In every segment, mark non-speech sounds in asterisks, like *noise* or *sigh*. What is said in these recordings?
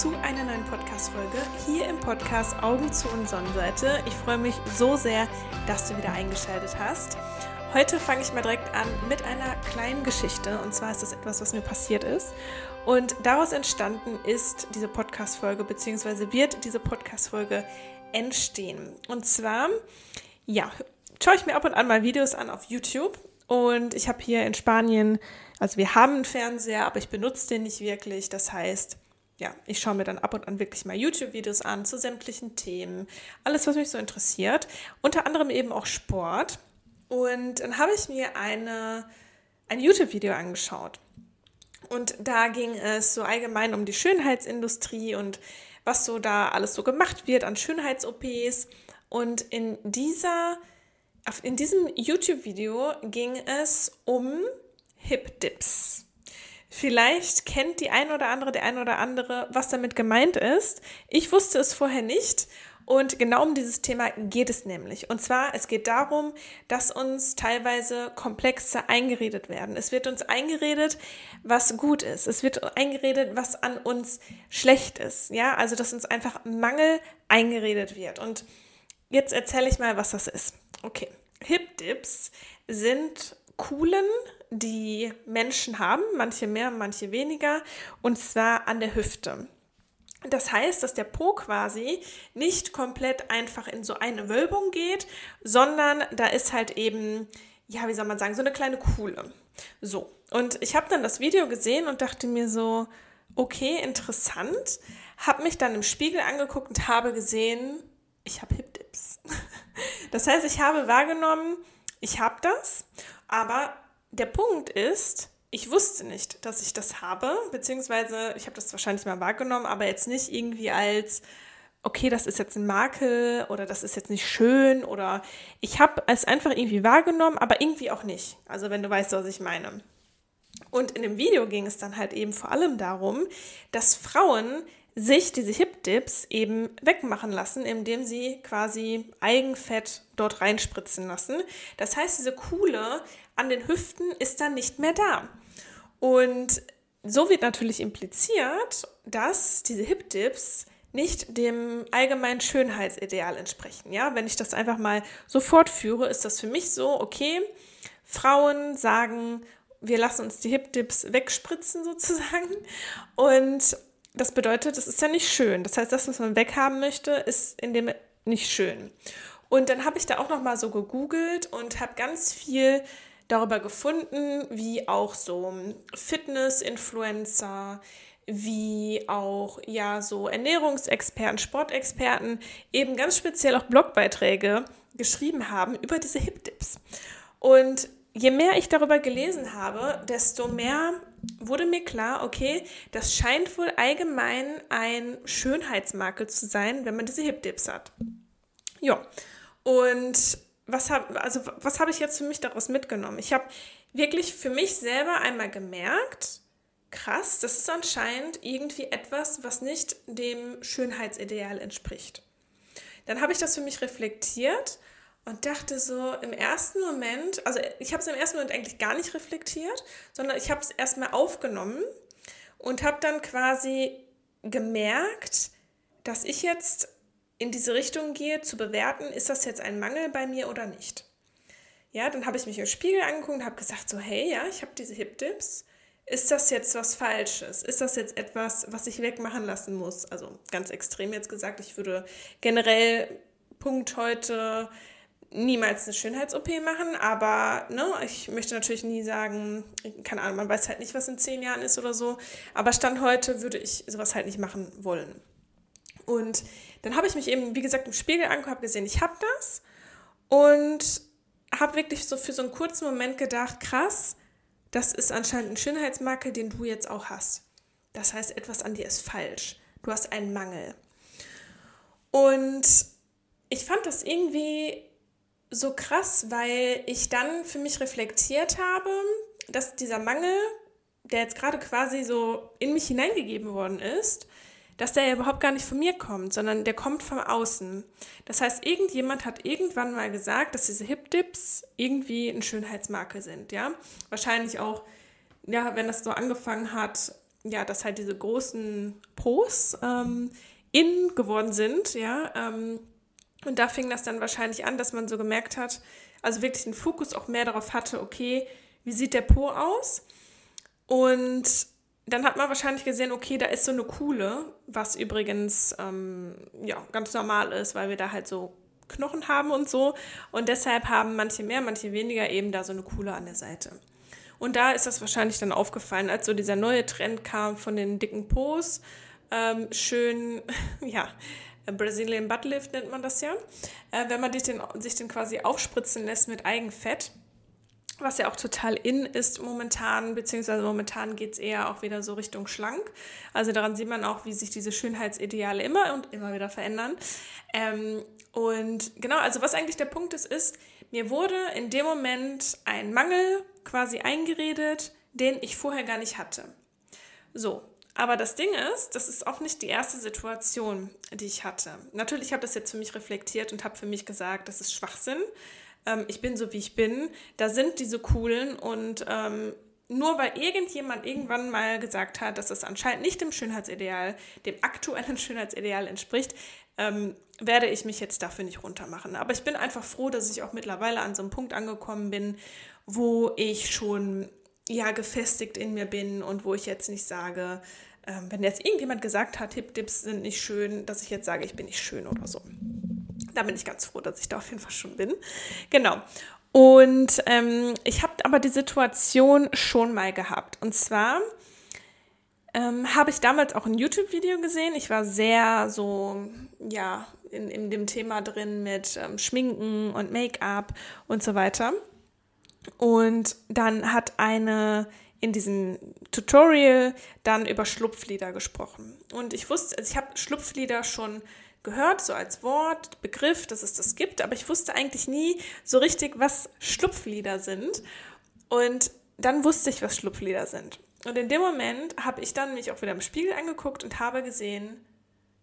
zu einer neuen Podcast-Folge hier im Podcast Augen zu und Sonnenseite. Ich freue mich so sehr, dass du wieder eingeschaltet hast. Heute fange ich mal direkt an mit einer kleinen Geschichte. Und zwar ist das etwas, was mir passiert ist. Und daraus entstanden ist diese Podcast-Folge, beziehungsweise wird diese Podcast-Folge entstehen. Und zwar, ja, schaue ich mir ab und an mal Videos an auf YouTube. Und ich habe hier in Spanien, also wir haben einen Fernseher, aber ich benutze den nicht wirklich. Das heißt, ja, ich schaue mir dann ab und an wirklich mal YouTube-Videos an zu sämtlichen Themen. Alles, was mich so interessiert. Unter anderem eben auch Sport. Und dann habe ich mir eine, ein YouTube-Video angeschaut. Und da ging es so allgemein um die Schönheitsindustrie und was so da alles so gemacht wird an Schönheits-OPs. Und in dieser, in diesem YouTube-Video ging es um Hip-Dips. Vielleicht kennt die ein oder andere, der ein oder andere, was damit gemeint ist. Ich wusste es vorher nicht und genau um dieses Thema geht es nämlich. Und zwar, es geht darum, dass uns teilweise Komplexe eingeredet werden. Es wird uns eingeredet, was gut ist. Es wird eingeredet, was an uns schlecht ist. Ja, also, dass uns einfach Mangel eingeredet wird. Und jetzt erzähle ich mal, was das ist. Okay. Hip Dips sind Kuhlen, die Menschen haben, manche mehr, manche weniger, und zwar an der Hüfte. Das heißt, dass der Po quasi nicht komplett einfach in so eine Wölbung geht, sondern da ist halt eben, ja, wie soll man sagen, so eine kleine Kuhle. So, und ich habe dann das Video gesehen und dachte mir so, okay, interessant, habe mich dann im Spiegel angeguckt und habe gesehen, ich habe Hip Dips. *laughs* Das heißt, ich habe wahrgenommen, ich habe das, aber der Punkt ist, ich wusste nicht, dass ich das habe, beziehungsweise ich habe das wahrscheinlich mal wahrgenommen, aber jetzt nicht irgendwie als, okay, das ist jetzt ein Makel oder das ist jetzt nicht schön oder ich habe es einfach irgendwie wahrgenommen, aber irgendwie auch nicht. Also wenn du weißt, was ich meine. Und in dem Video ging es dann halt eben vor allem darum, dass Frauen sich diese Hip-Dips eben wegmachen lassen, indem sie quasi Eigenfett dort reinspritzen lassen. Das heißt, diese Kuhle an den Hüften ist dann nicht mehr da. Und so wird natürlich impliziert, dass diese Hip-Dips nicht dem allgemeinen Schönheitsideal entsprechen. Ja, wenn ich das einfach mal so fortführe, ist das für mich so, okay, Frauen sagen, wir lassen uns die Hip-Dips wegspritzen sozusagen. Und das bedeutet, das ist ja nicht schön. Das heißt, das, was man weghaben möchte, ist in dem nicht schön. Und dann habe ich da auch noch mal so gegoogelt und habe ganz viel darüber gefunden, wie auch so Fitness-Influencer, wie auch ja so Ernährungsexperten, Sportexperten eben ganz speziell auch Blogbeiträge geschrieben haben über diese Hip-Dips. Und je mehr ich darüber gelesen habe, desto mehr wurde mir klar, okay, das scheint wohl allgemein ein Schönheitsmakel zu sein, wenn man diese Hip-Dips hat. Ja, und was habe also was habe ich jetzt für mich daraus mitgenommen? Ich habe wirklich für mich selber einmal gemerkt, krass, das ist anscheinend irgendwie etwas, was nicht dem Schönheitsideal entspricht. Dann habe ich das für mich reflektiert und dachte so im ersten Moment, also ich habe es im ersten Moment eigentlich gar nicht reflektiert, sondern ich habe es erstmal aufgenommen und habe dann quasi gemerkt, dass ich jetzt in diese Richtung gehe, zu bewerten, ist das jetzt ein Mangel bei mir oder nicht. Ja, dann habe ich mich im Spiegel angeguckt und habe gesagt, so, hey, ja, ich habe diese Hip-Dips. Ist das jetzt was Falsches? Ist das jetzt etwas, was ich wegmachen lassen muss? Also ganz extrem jetzt gesagt, ich würde generell Punkt heute niemals eine Schönheits-OP machen, aber ne, ich möchte natürlich nie sagen, keine Ahnung, man weiß halt nicht, was in zehn Jahren ist oder so, aber Stand heute würde ich sowas halt nicht machen wollen. Und dann habe ich mich eben, wie gesagt, im Spiegel angeguckt, habe gesehen, ich habe das und habe wirklich so für so einen kurzen Moment gedacht, krass, das ist anscheinend ein Schönheitsmakel, den du jetzt auch hast. Das heißt, etwas an dir ist falsch. Du hast einen Mangel. Und ich fand das irgendwie so krass, weil ich dann für mich reflektiert habe, dass dieser Mangel, der jetzt gerade quasi so in mich hineingegeben worden ist, dass der ja überhaupt gar nicht von mir kommt, sondern der kommt von außen. Das heißt, irgendjemand hat irgendwann mal gesagt, dass diese Hip-Dips irgendwie ein Schönheitsmakel sind, ja. Wahrscheinlich auch, ja, wenn das so angefangen hat, ja, dass halt diese großen Pros ähm, in geworden sind, ja. Ähm, und da fing das dann wahrscheinlich an, dass man so gemerkt hat, also wirklich den Fokus auch mehr darauf hatte, okay, wie sieht der Po aus? Und dann hat man wahrscheinlich gesehen, okay, da ist so eine Kuhle, was übrigens ähm, ja, ganz normal ist, weil wir da halt so Knochen haben und so. Und deshalb haben manche mehr, manche weniger eben da so eine Kuhle an der Seite. Und da ist das wahrscheinlich dann aufgefallen, als so dieser neue Trend kam von den dicken Po's. Ähm, schön, *laughs* ja, Brazilian Butt Lift nennt man das ja. Äh, wenn man sich den, sich den quasi aufspritzen lässt mit Eigenfett was ja auch total in ist momentan, beziehungsweise momentan geht es eher auch wieder so Richtung schlank. Also daran sieht man auch, wie sich diese Schönheitsideale immer und immer wieder verändern. Ähm, und genau, also was eigentlich der Punkt ist, ist, mir wurde in dem Moment ein Mangel quasi eingeredet, den ich vorher gar nicht hatte. So, aber das Ding ist, das ist auch nicht die erste Situation, die ich hatte. Natürlich habe ich das jetzt für mich reflektiert und habe für mich gesagt, das ist Schwachsinn ähm, ich bin so, wie ich bin, da sind diese coolen und ähm, nur weil irgendjemand irgendwann mal gesagt hat, dass das anscheinend nicht dem Schönheitsideal, dem aktuellen *laughs* Schönheitsideal entspricht, ähm, werde ich mich jetzt dafür nicht runtermachen. Aber ich bin einfach froh, dass ich auch mittlerweile an so einem Punkt angekommen bin, wo ich schon ja gefestigt in mir bin und wo ich jetzt nicht sage, ähm, wenn jetzt irgendjemand gesagt hat, Hip-Dips sind nicht schön, dass ich jetzt sage, ich bin nicht schön oder so. Da bin ich ganz froh, dass ich da auf jeden Fall schon bin. Genau. Und ähm, ich habe aber die Situation schon mal gehabt. Und zwar ähm, habe ich damals auch ein YouTube-Video gesehen. Ich war sehr so, ja, in, in dem Thema drin mit ähm, Schminken und Make-up und so weiter. Und dann hat eine in diesem Tutorial dann über Schlupflieder gesprochen. Und ich wusste, also ich habe Schlupflieder schon gehört, so als Wort, Begriff, dass es das gibt, aber ich wusste eigentlich nie so richtig, was Schlupflieder sind. Und dann wusste ich, was Schlupflieder sind. Und in dem Moment habe ich dann mich auch wieder im Spiegel angeguckt und habe gesehen,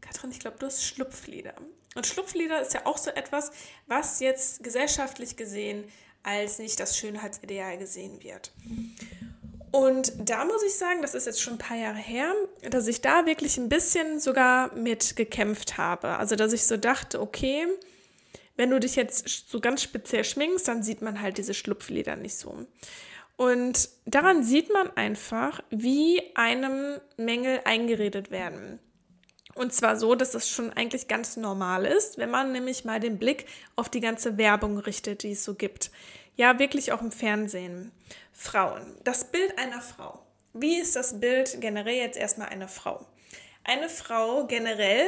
Katrin, ich glaube, du hast Schlupflieder. Und Schlupflieder ist ja auch so etwas, was jetzt gesellschaftlich gesehen als nicht das Schönheitsideal gesehen wird. Und da muss ich sagen, das ist jetzt schon ein paar Jahre her, dass ich da wirklich ein bisschen sogar mit gekämpft habe. Also, dass ich so dachte, okay, wenn du dich jetzt so ganz speziell schminkst, dann sieht man halt diese Schlupflider nicht so. Und daran sieht man einfach, wie einem Mängel eingeredet werden. Und zwar so, dass das schon eigentlich ganz normal ist, wenn man nämlich mal den Blick auf die ganze Werbung richtet, die es so gibt. Ja, wirklich auch im Fernsehen. Frauen. Das Bild einer Frau. Wie ist das Bild generell jetzt erstmal einer Frau? Eine Frau generell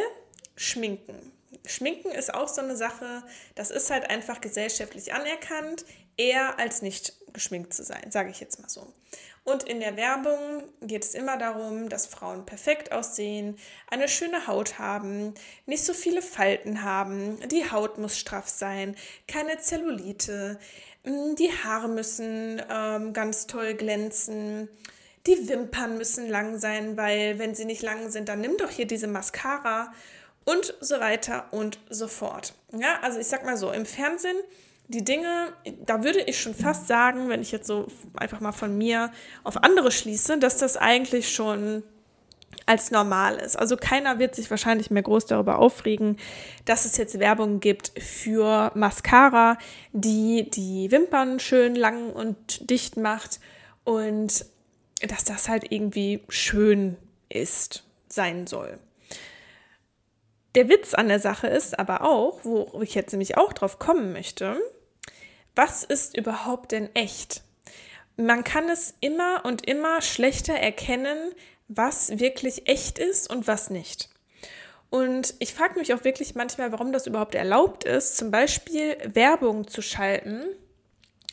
schminken. Schminken ist auch so eine Sache, das ist halt einfach gesellschaftlich anerkannt, eher als nicht geschminkt zu sein, sage ich jetzt mal so. Und in der Werbung geht es immer darum, dass Frauen perfekt aussehen, eine schöne Haut haben, nicht so viele Falten haben, die Haut muss straff sein, keine Zellulite, die Haare müssen ähm, ganz toll glänzen. Die Wimpern müssen lang sein, weil wenn sie nicht lang sind, dann nimm doch hier diese Mascara und so weiter und so fort. Ja, also ich sag mal so, im Fernsehen, die Dinge, da würde ich schon fast sagen, wenn ich jetzt so einfach mal von mir auf andere schließe, dass das eigentlich schon als normal ist. Also keiner wird sich wahrscheinlich mehr groß darüber aufregen, dass es jetzt Werbung gibt für Mascara, die die Wimpern schön lang und dicht macht und dass das halt irgendwie schön ist, sein soll. Der Witz an der Sache ist aber auch, wo ich jetzt nämlich auch drauf kommen möchte, was ist überhaupt denn echt? Man kann es immer und immer schlechter erkennen, was wirklich echt ist und was nicht. Und ich frage mich auch wirklich manchmal, warum das überhaupt erlaubt ist, zum Beispiel Werbung zu schalten,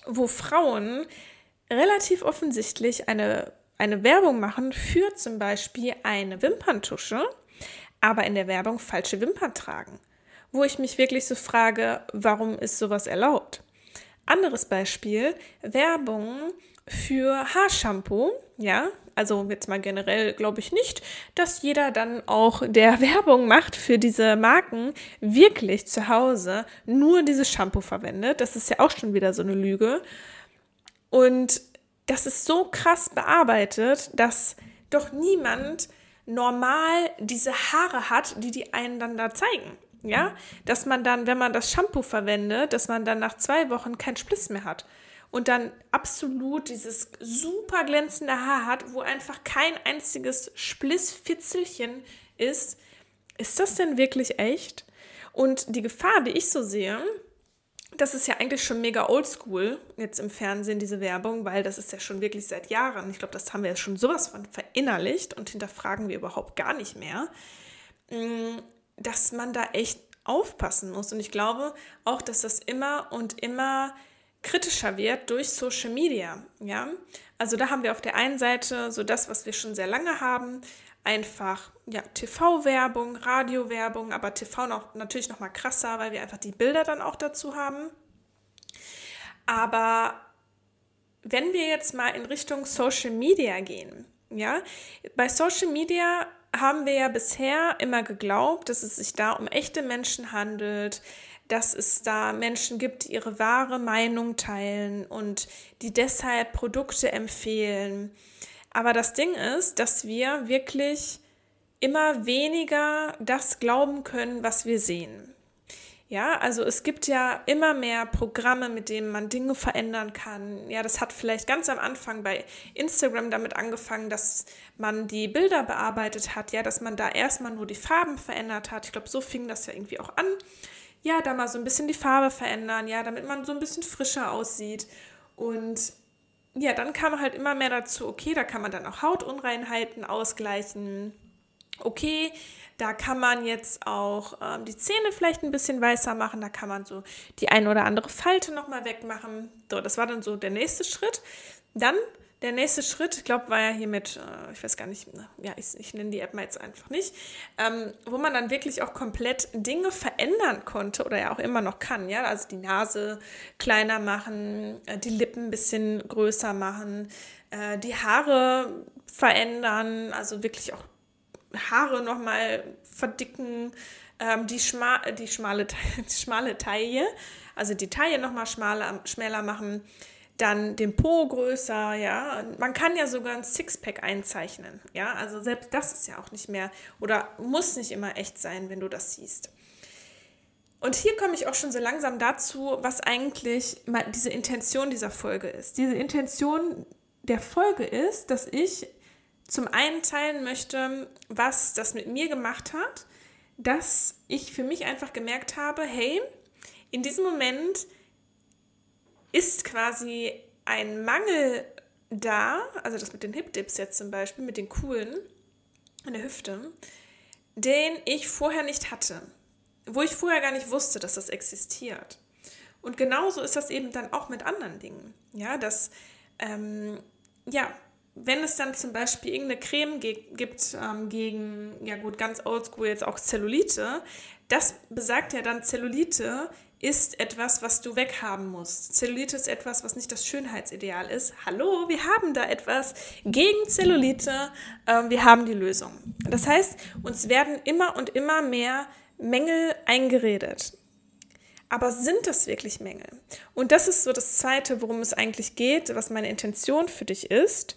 wo Frauen relativ offensichtlich eine, eine Werbung machen für zum Beispiel eine Wimperntusche, aber in der Werbung falsche Wimpern tragen. Wo ich mich wirklich so frage, warum ist sowas erlaubt? Anderes Beispiel, Werbung für Haarshampoo, ja, also jetzt mal generell glaube ich nicht, dass jeder dann auch, der *laughs* Werbung macht für diese Marken, wirklich zu Hause nur dieses Shampoo verwendet. Das ist ja auch schon wieder so eine Lüge. Und das ist so krass bearbeitet, dass doch niemand normal diese Haare hat, die die einen dann da zeigen. Ja, dass man dann, wenn man das Shampoo verwendet, dass man dann nach zwei Wochen kein Spliss mehr hat und dann absolut dieses super glänzende Haar hat, wo einfach kein einziges Splissfitzelchen ist. Ist das denn wirklich echt? Und die Gefahr, die ich so sehe, das ist ja eigentlich schon mega oldschool jetzt im Fernsehen, diese Werbung, weil das ist ja schon wirklich seit Jahren. Ich glaube, das haben wir ja schon sowas von verinnerlicht und hinterfragen wir überhaupt gar nicht mehr, mm, dass man da echt aufpassen muss. Und ich glaube auch, dass das immer und immer kritischer wird durch Social Media. Ja, also da haben wir auf der einen Seite so das, was wir schon sehr lange haben, einfach ja, TV-Werbung, Radio-Werbung, aber TV noch, natürlich noch mal krasser, weil wir einfach die Bilder dann auch dazu haben. Aber wenn wir jetzt mal in Richtung Social Media gehen, ja, bei Social Media haben wir ja bisher immer geglaubt, dass es sich da um echte Menschen handelt, dass es da Menschen gibt, die ihre wahre Meinung teilen und die deshalb Produkte empfehlen. Aber das Ding ist, dass wir wirklich immer weniger das glauben können, was wir sehen. Ja, also es gibt ja immer mehr Programme, mit denen man Dinge verändern kann. Ja, das hat vielleicht ganz am Anfang bei Instagram damit angefangen, dass man die Bilder bearbeitet hat, ja, dass man da erstmal nur die Farben verändert hat. Ich glaube, so fing das ja irgendwie auch an. Ja, da mal so ein bisschen die Farbe verändern, ja, damit man so ein bisschen frischer aussieht. Und ja, dann kam halt immer mehr dazu, okay, da kann man dann auch Hautunreinheiten ausgleichen. Okay, da kann man jetzt auch ähm, die Zähne vielleicht ein bisschen weißer machen. Da kann man so die eine oder andere Falte nochmal wegmachen. So, das war dann so der nächste Schritt. Dann der nächste Schritt, ich glaube, war ja hier mit, äh, ich weiß gar nicht, ja, ich, ich nenne die App mal jetzt einfach nicht, ähm, wo man dann wirklich auch komplett Dinge verändern konnte oder ja auch immer noch kann, ja, also die Nase kleiner machen, äh, die Lippen ein bisschen größer machen, äh, die Haare verändern, also wirklich auch Haare nochmal verdicken, ähm, die, schma die, schmale, *laughs* die schmale Taille, also die Taille nochmal schmaler, schmäler machen, dann den Po größer, ja. Man kann ja sogar ein Sixpack einzeichnen, ja. Also selbst das ist ja auch nicht mehr oder muss nicht immer echt sein, wenn du das siehst. Und hier komme ich auch schon so langsam dazu, was eigentlich diese Intention dieser Folge ist. Diese Intention der Folge ist, dass ich zum einen teilen möchte, was das mit mir gemacht hat, dass ich für mich einfach gemerkt habe, hey, in diesem Moment ist quasi ein Mangel da, also das mit den Hip-Dips jetzt zum Beispiel, mit den coolen an der Hüfte, den ich vorher nicht hatte, wo ich vorher gar nicht wusste, dass das existiert. Und genauso ist das eben dann auch mit anderen Dingen. Ja, dass, ähm, ja, wenn es dann zum Beispiel irgendeine Creme gibt ähm, gegen, ja gut, ganz oldschool jetzt auch Zellulite, das besagt ja dann, Zellulite ist etwas, was du weghaben musst. Zellulite ist etwas, was nicht das Schönheitsideal ist. Hallo, wir haben da etwas gegen Zellulite. Ähm, wir haben die Lösung. Das heißt, uns werden immer und immer mehr Mängel eingeredet. Aber sind das wirklich Mängel? Und das ist so das Zweite, worum es eigentlich geht, was meine Intention für dich ist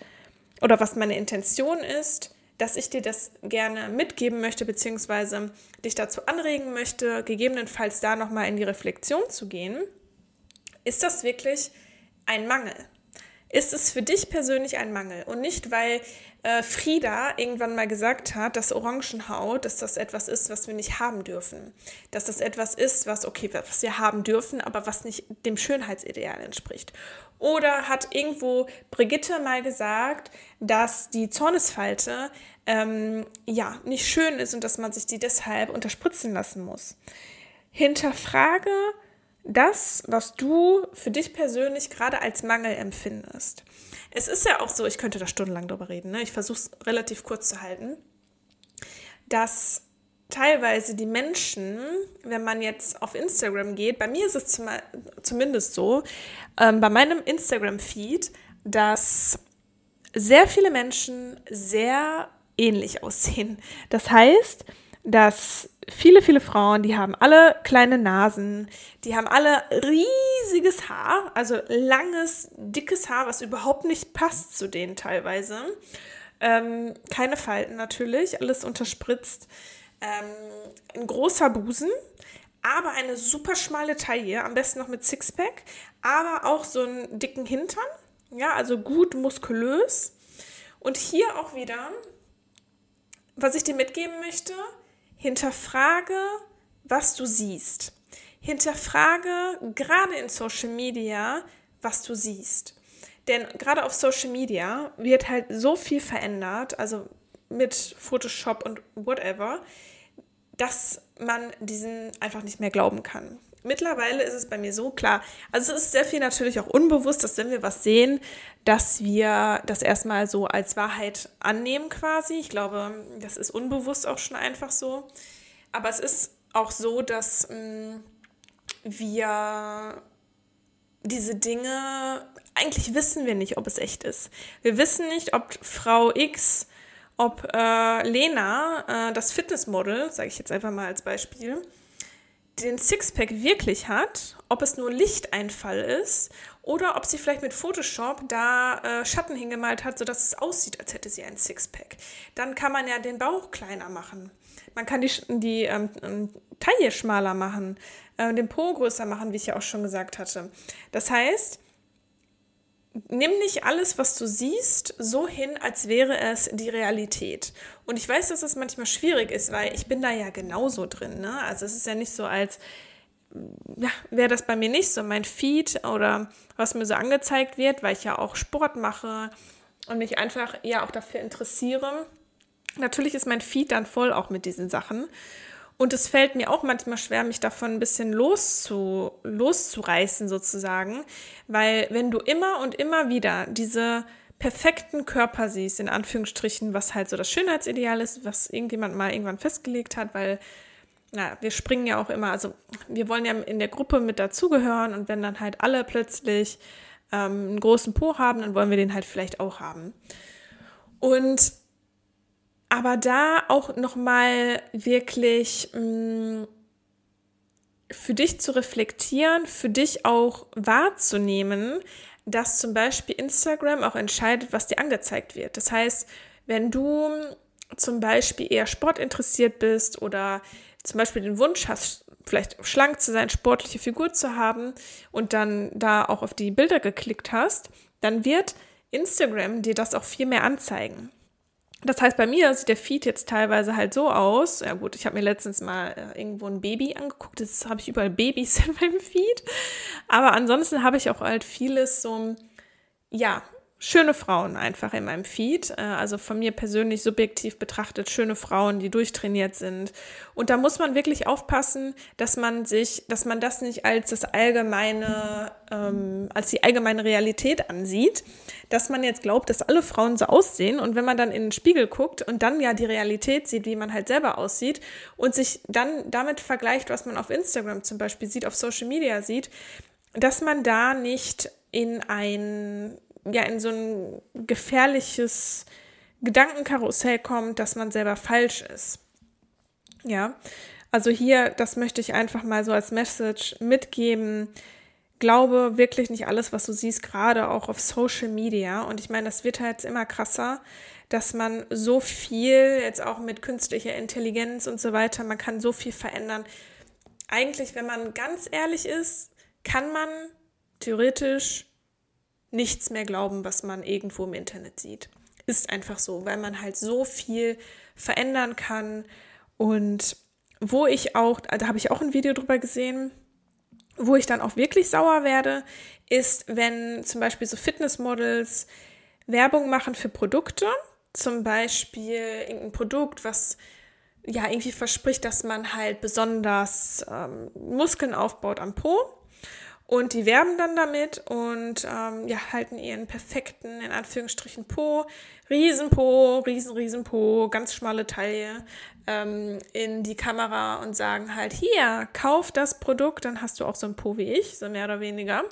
oder was meine Intention ist, dass ich dir das gerne mitgeben möchte, beziehungsweise dich dazu anregen möchte, gegebenenfalls da nochmal in die Reflexion zu gehen. Ist das wirklich ein Mangel? Ist es für dich persönlich ein Mangel? Und nicht, weil äh, Frieda irgendwann mal gesagt hat, dass Orangenhaut, dass das etwas ist, was wir nicht haben dürfen. Dass das etwas ist, was, okay, was wir haben dürfen, aber was nicht dem Schönheitsideal entspricht. Oder hat irgendwo Brigitte mal gesagt, dass die Zornesfalte ähm, ja nicht schön ist und dass man sich die deshalb unterspritzen lassen muss. Hinterfrage das, was du für dich persönlich gerade als Mangel empfindest. Es ist ja auch so, ich könnte da stundenlang drüber reden, ne? ich versuche es relativ kurz zu halten, dass teilweise die Menschen, wenn man jetzt auf Instagram geht, bei mir ist es zum, zumindest so, ähm, bei meinem Instagram-Feed, dass sehr viele Menschen sehr ähnlich *laughs* aussehen. Das heißt, dass viele, viele Frauen, die haben alle kleine Nasen, die haben alle riesiges Haar, also langes, dickes Haar, was überhaupt nicht passt zu denen teilweise. Ähm, keine Falten natürlich, alles unterspritzt. Ähm, ein großer Busen, aber eine super schmale Taille, am besten noch mit Sixpack, aber auch so einen dicken Hintern, ja, also gut muskulös. Und hier auch wieder, was ich dir mitgeben möchte, hinterfrage, was du siehst. Hinterfrage gerade in Social Media, was du siehst. Denn gerade auf Social Media wird halt so viel verändert, also mit Photoshop und whatever, dass man diesen einfach nicht mehr glauben kann. Mittlerweile ist es bei mir so klar. Also es ist sehr viel natürlich auch unbewusst, dass wenn wir was sehen, dass wir das erstmal so als Wahrheit annehmen quasi. Ich glaube, das ist unbewusst auch schon einfach so. Aber es ist auch so, dass mh, mm, wir diese Dinge, eigentlich wissen wir nicht, ob es echt ist. Wir wissen nicht, ob Frau X ob äh, Lena, äh, das Fitnessmodel, sage ich jetzt einfach mal als Beispiel, den Sixpack wirklich hat, ob es nur Lichteinfall ist oder ob sie vielleicht mit Photoshop da äh, Schatten hingemalt hat, sodass es aussieht, als hätte sie ein Sixpack. Dann kann man ja den Bauch kleiner machen. Man kann die, die ähm, ähm, Taille schmaler machen, äh, den Po größer machen, wie ich ja auch schon gesagt hatte. Das heißt, nimm nicht alles, was du siehst, so hin, als wäre es die Realität. Und ich weiß, dass es manchmal schwierig ist, weil ich bin da ja genauso drin. Ne? Also es ist ja nicht so, als ja, wäre das bei mir nicht so. Mein Feed oder was mir so angezeigt wird, weil ich ja auch Sport mache und mich einfach ja auch dafür interessiere. Natürlich ist mein Feed dann voll auch mit diesen Sachen. Und es fällt mir auch manchmal schwer, mich davon ein bisschen loszu, loszureißen sozusagen, weil wenn du immer und immer wieder diese perfekten Körper siehst, in Anführungsstrichen, was halt so das Schönheitsideal ist, was irgendjemand mal irgendwann festgelegt hat, weil na, wir springen ja auch immer, also wir wollen ja in der Gruppe mit dazugehören und wenn dann halt alle plötzlich ähm, einen großen Po haben, dann wollen wir den halt vielleicht auch haben. Und aber da auch noch mal wirklich mh, mm, für dich zu reflektieren, für dich auch wahrzunehmen, dass zum Beispiel Instagram auch entscheidet, was dir angezeigt wird. Das heißt, wenn du zum Beispiel eher sportinteressiert bist oder zum Beispiel den Wunsch hast, vielleicht schlank zu sein, sportliche Figur zu haben und dann da auch auf die Bilder geklickt hast, dann wird Instagram dir das auch viel mehr anzeigen. Das heißt, bei mir sieht der Feed jetzt teilweise halt so aus. Ja gut, ich habe mir letztens mal äh, irgendwo ein Baby angeguckt. Jetzt habe ich überall Babys *laughs* in meinem Feed. Aber ansonsten habe ich auch halt vieles so, ja, schöne Frauen einfach in meinem Feed. Äh, also von mir persönlich subjektiv betrachtet schöne Frauen, die durchtrainiert sind. Und da muss man wirklich aufpassen, dass man sich, dass man das nicht als das allgemeine, ähm, als die allgemeine Realität ansieht, dass man jetzt glaubt, dass alle Frauen so aussehen. Und wenn man dann in den Spiegel guckt und dann ja die Realität sieht, wie man halt selber aussieht und sich dann damit vergleicht, was man auf Instagram zum Beispiel sieht, auf Social Media sieht, dass man da nicht in ein ja in so ein gefährliches Gedankenkarussell kommt, dass man selber falsch ist. Ja, also hier, das möchte ich einfach mal so als Message mitgeben. Glaube wirklich nicht alles, was du siehst, gerade auch auf Social Media. Und ich meine, das wird halt immer krasser, dass man so viel, jetzt auch mit künstlicher Intelligenz und so weiter, man kann so viel verändern. Eigentlich, wenn man ganz ehrlich ist, kann man theoretisch nichts mehr glauben, was man irgendwo im Internet sieht. Ist einfach so, weil man halt so viel verändern kann. Und wo ich auch, da habe ich auch ein Video drüber gesehen, wo ich dann auch wirklich sauer werde, ist, wenn zum Beispiel so Fitnessmodels Werbung machen für Produkte, zum Beispiel irgendein Produkt, was ja irgendwie verspricht, dass man halt besonders ähm, Muskeln aufbaut am Po und die werben dann damit und ähm, ja, halten ihren perfekten, in Anführungsstrichen, Po, Riesenpo, riesen, riesen Po, ganz schmale Taille ähm, in die Kamera und sagen halt, hier, kauf das Produkt, dann hast du auch so ein Po wie ich, so mehr oder weniger.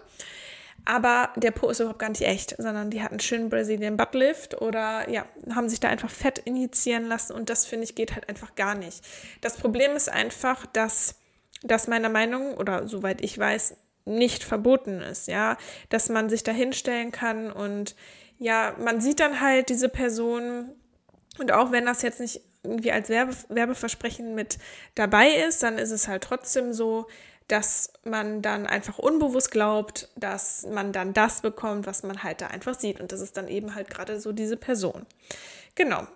Aber der Po ist überhaupt gar nicht echt, sondern die hatten einen schönen Brazilian Buttlift oder ja, haben sich da einfach Fett injizieren lassen und das finde ich geht halt einfach gar nicht. Das Problem ist einfach, dass das meiner Meinung oder soweit ich weiß nicht verboten ist, ja, dass man sich da hinstellen kann und ja, man sieht dann halt diese Person und auch wenn das jetzt nicht irgendwie als Werbe, Werbeversprechen mit dabei ist, dann ist es halt trotzdem so, dass man dann einfach unbewusst glaubt, dass man dann das bekommt, was man halt da einfach sieht. Und das ist dann eben halt gerade so diese Person. Genau.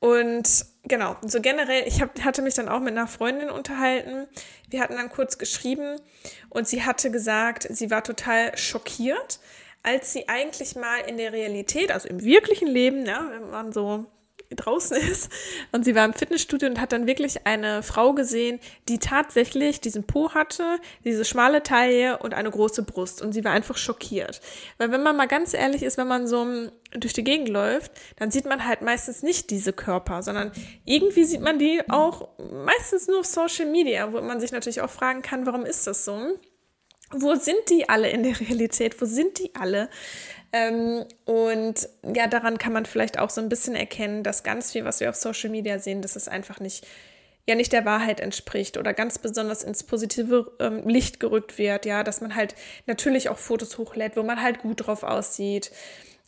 Und genau, so generell, ich hab, hatte mich dann auch mit einer Freundin unterhalten. Wir hatten dann kurz geschrieben und sie hatte gesagt, sie war total schockiert, als sie eigentlich mal in der Realität, also im wirklichen Leben, ja, wenn man so draußen ist. Und sie war im Fitnessstudio und hat dann wirklich eine Frau gesehen, die tatsächlich diesen Po hatte, diese schmale Taille und eine große Brust. Und sie war einfach schockiert. Weil wenn man mal ganz ehrlich ist, wenn man so durch die Gegend läuft, dann sieht man halt meistens nicht diese Körper, sondern irgendwie sieht man die auch meistens nur auf Social Media, wo man sich natürlich auch fragen kann, warum ist das so? Wo sind die alle in der Realität? Wo sind die alle? Ähm, und ja, daran kann man vielleicht auch so ein bisschen erkennen, dass ganz viel, was wir auf Social Media sehen, dass es einfach nicht, ja, nicht der Wahrheit entspricht oder ganz besonders ins positive ähm, Licht gerückt wird, ja, dass man halt natürlich auch Fotos hochlädt, wo man halt gut drauf aussieht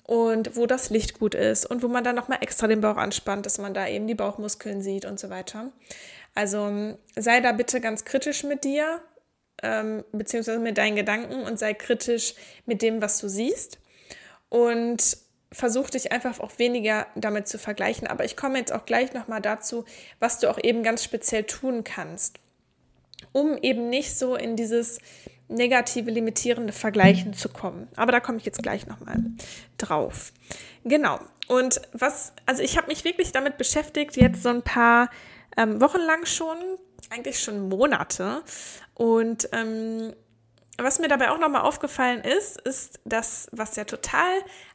und wo das Licht gut ist und wo man dann nochmal extra den Bauch anspannt, dass man da eben die Bauchmuskeln sieht und so weiter. Also sei da bitte ganz kritisch mit dir, ähm, beziehungsweise mit deinen Gedanken und sei kritisch mit dem, was du siehst und versuch dich einfach auch weniger damit zu vergleichen. Aber ich komme jetzt auch gleich nochmal dazu, was du auch eben ganz speziell tun kannst, um eben nicht so in dieses negative, limitierende Vergleichen zu kommen. Aber da komme ich jetzt gleich nochmal drauf. Genau. Und was, also ich habe mich wirklich damit beschäftigt, jetzt so ein paar ähm, Wochen lang schon, eigentlich schon Monate. Und ähm, was mir dabei auch nochmal aufgefallen ist, ist das, was ja total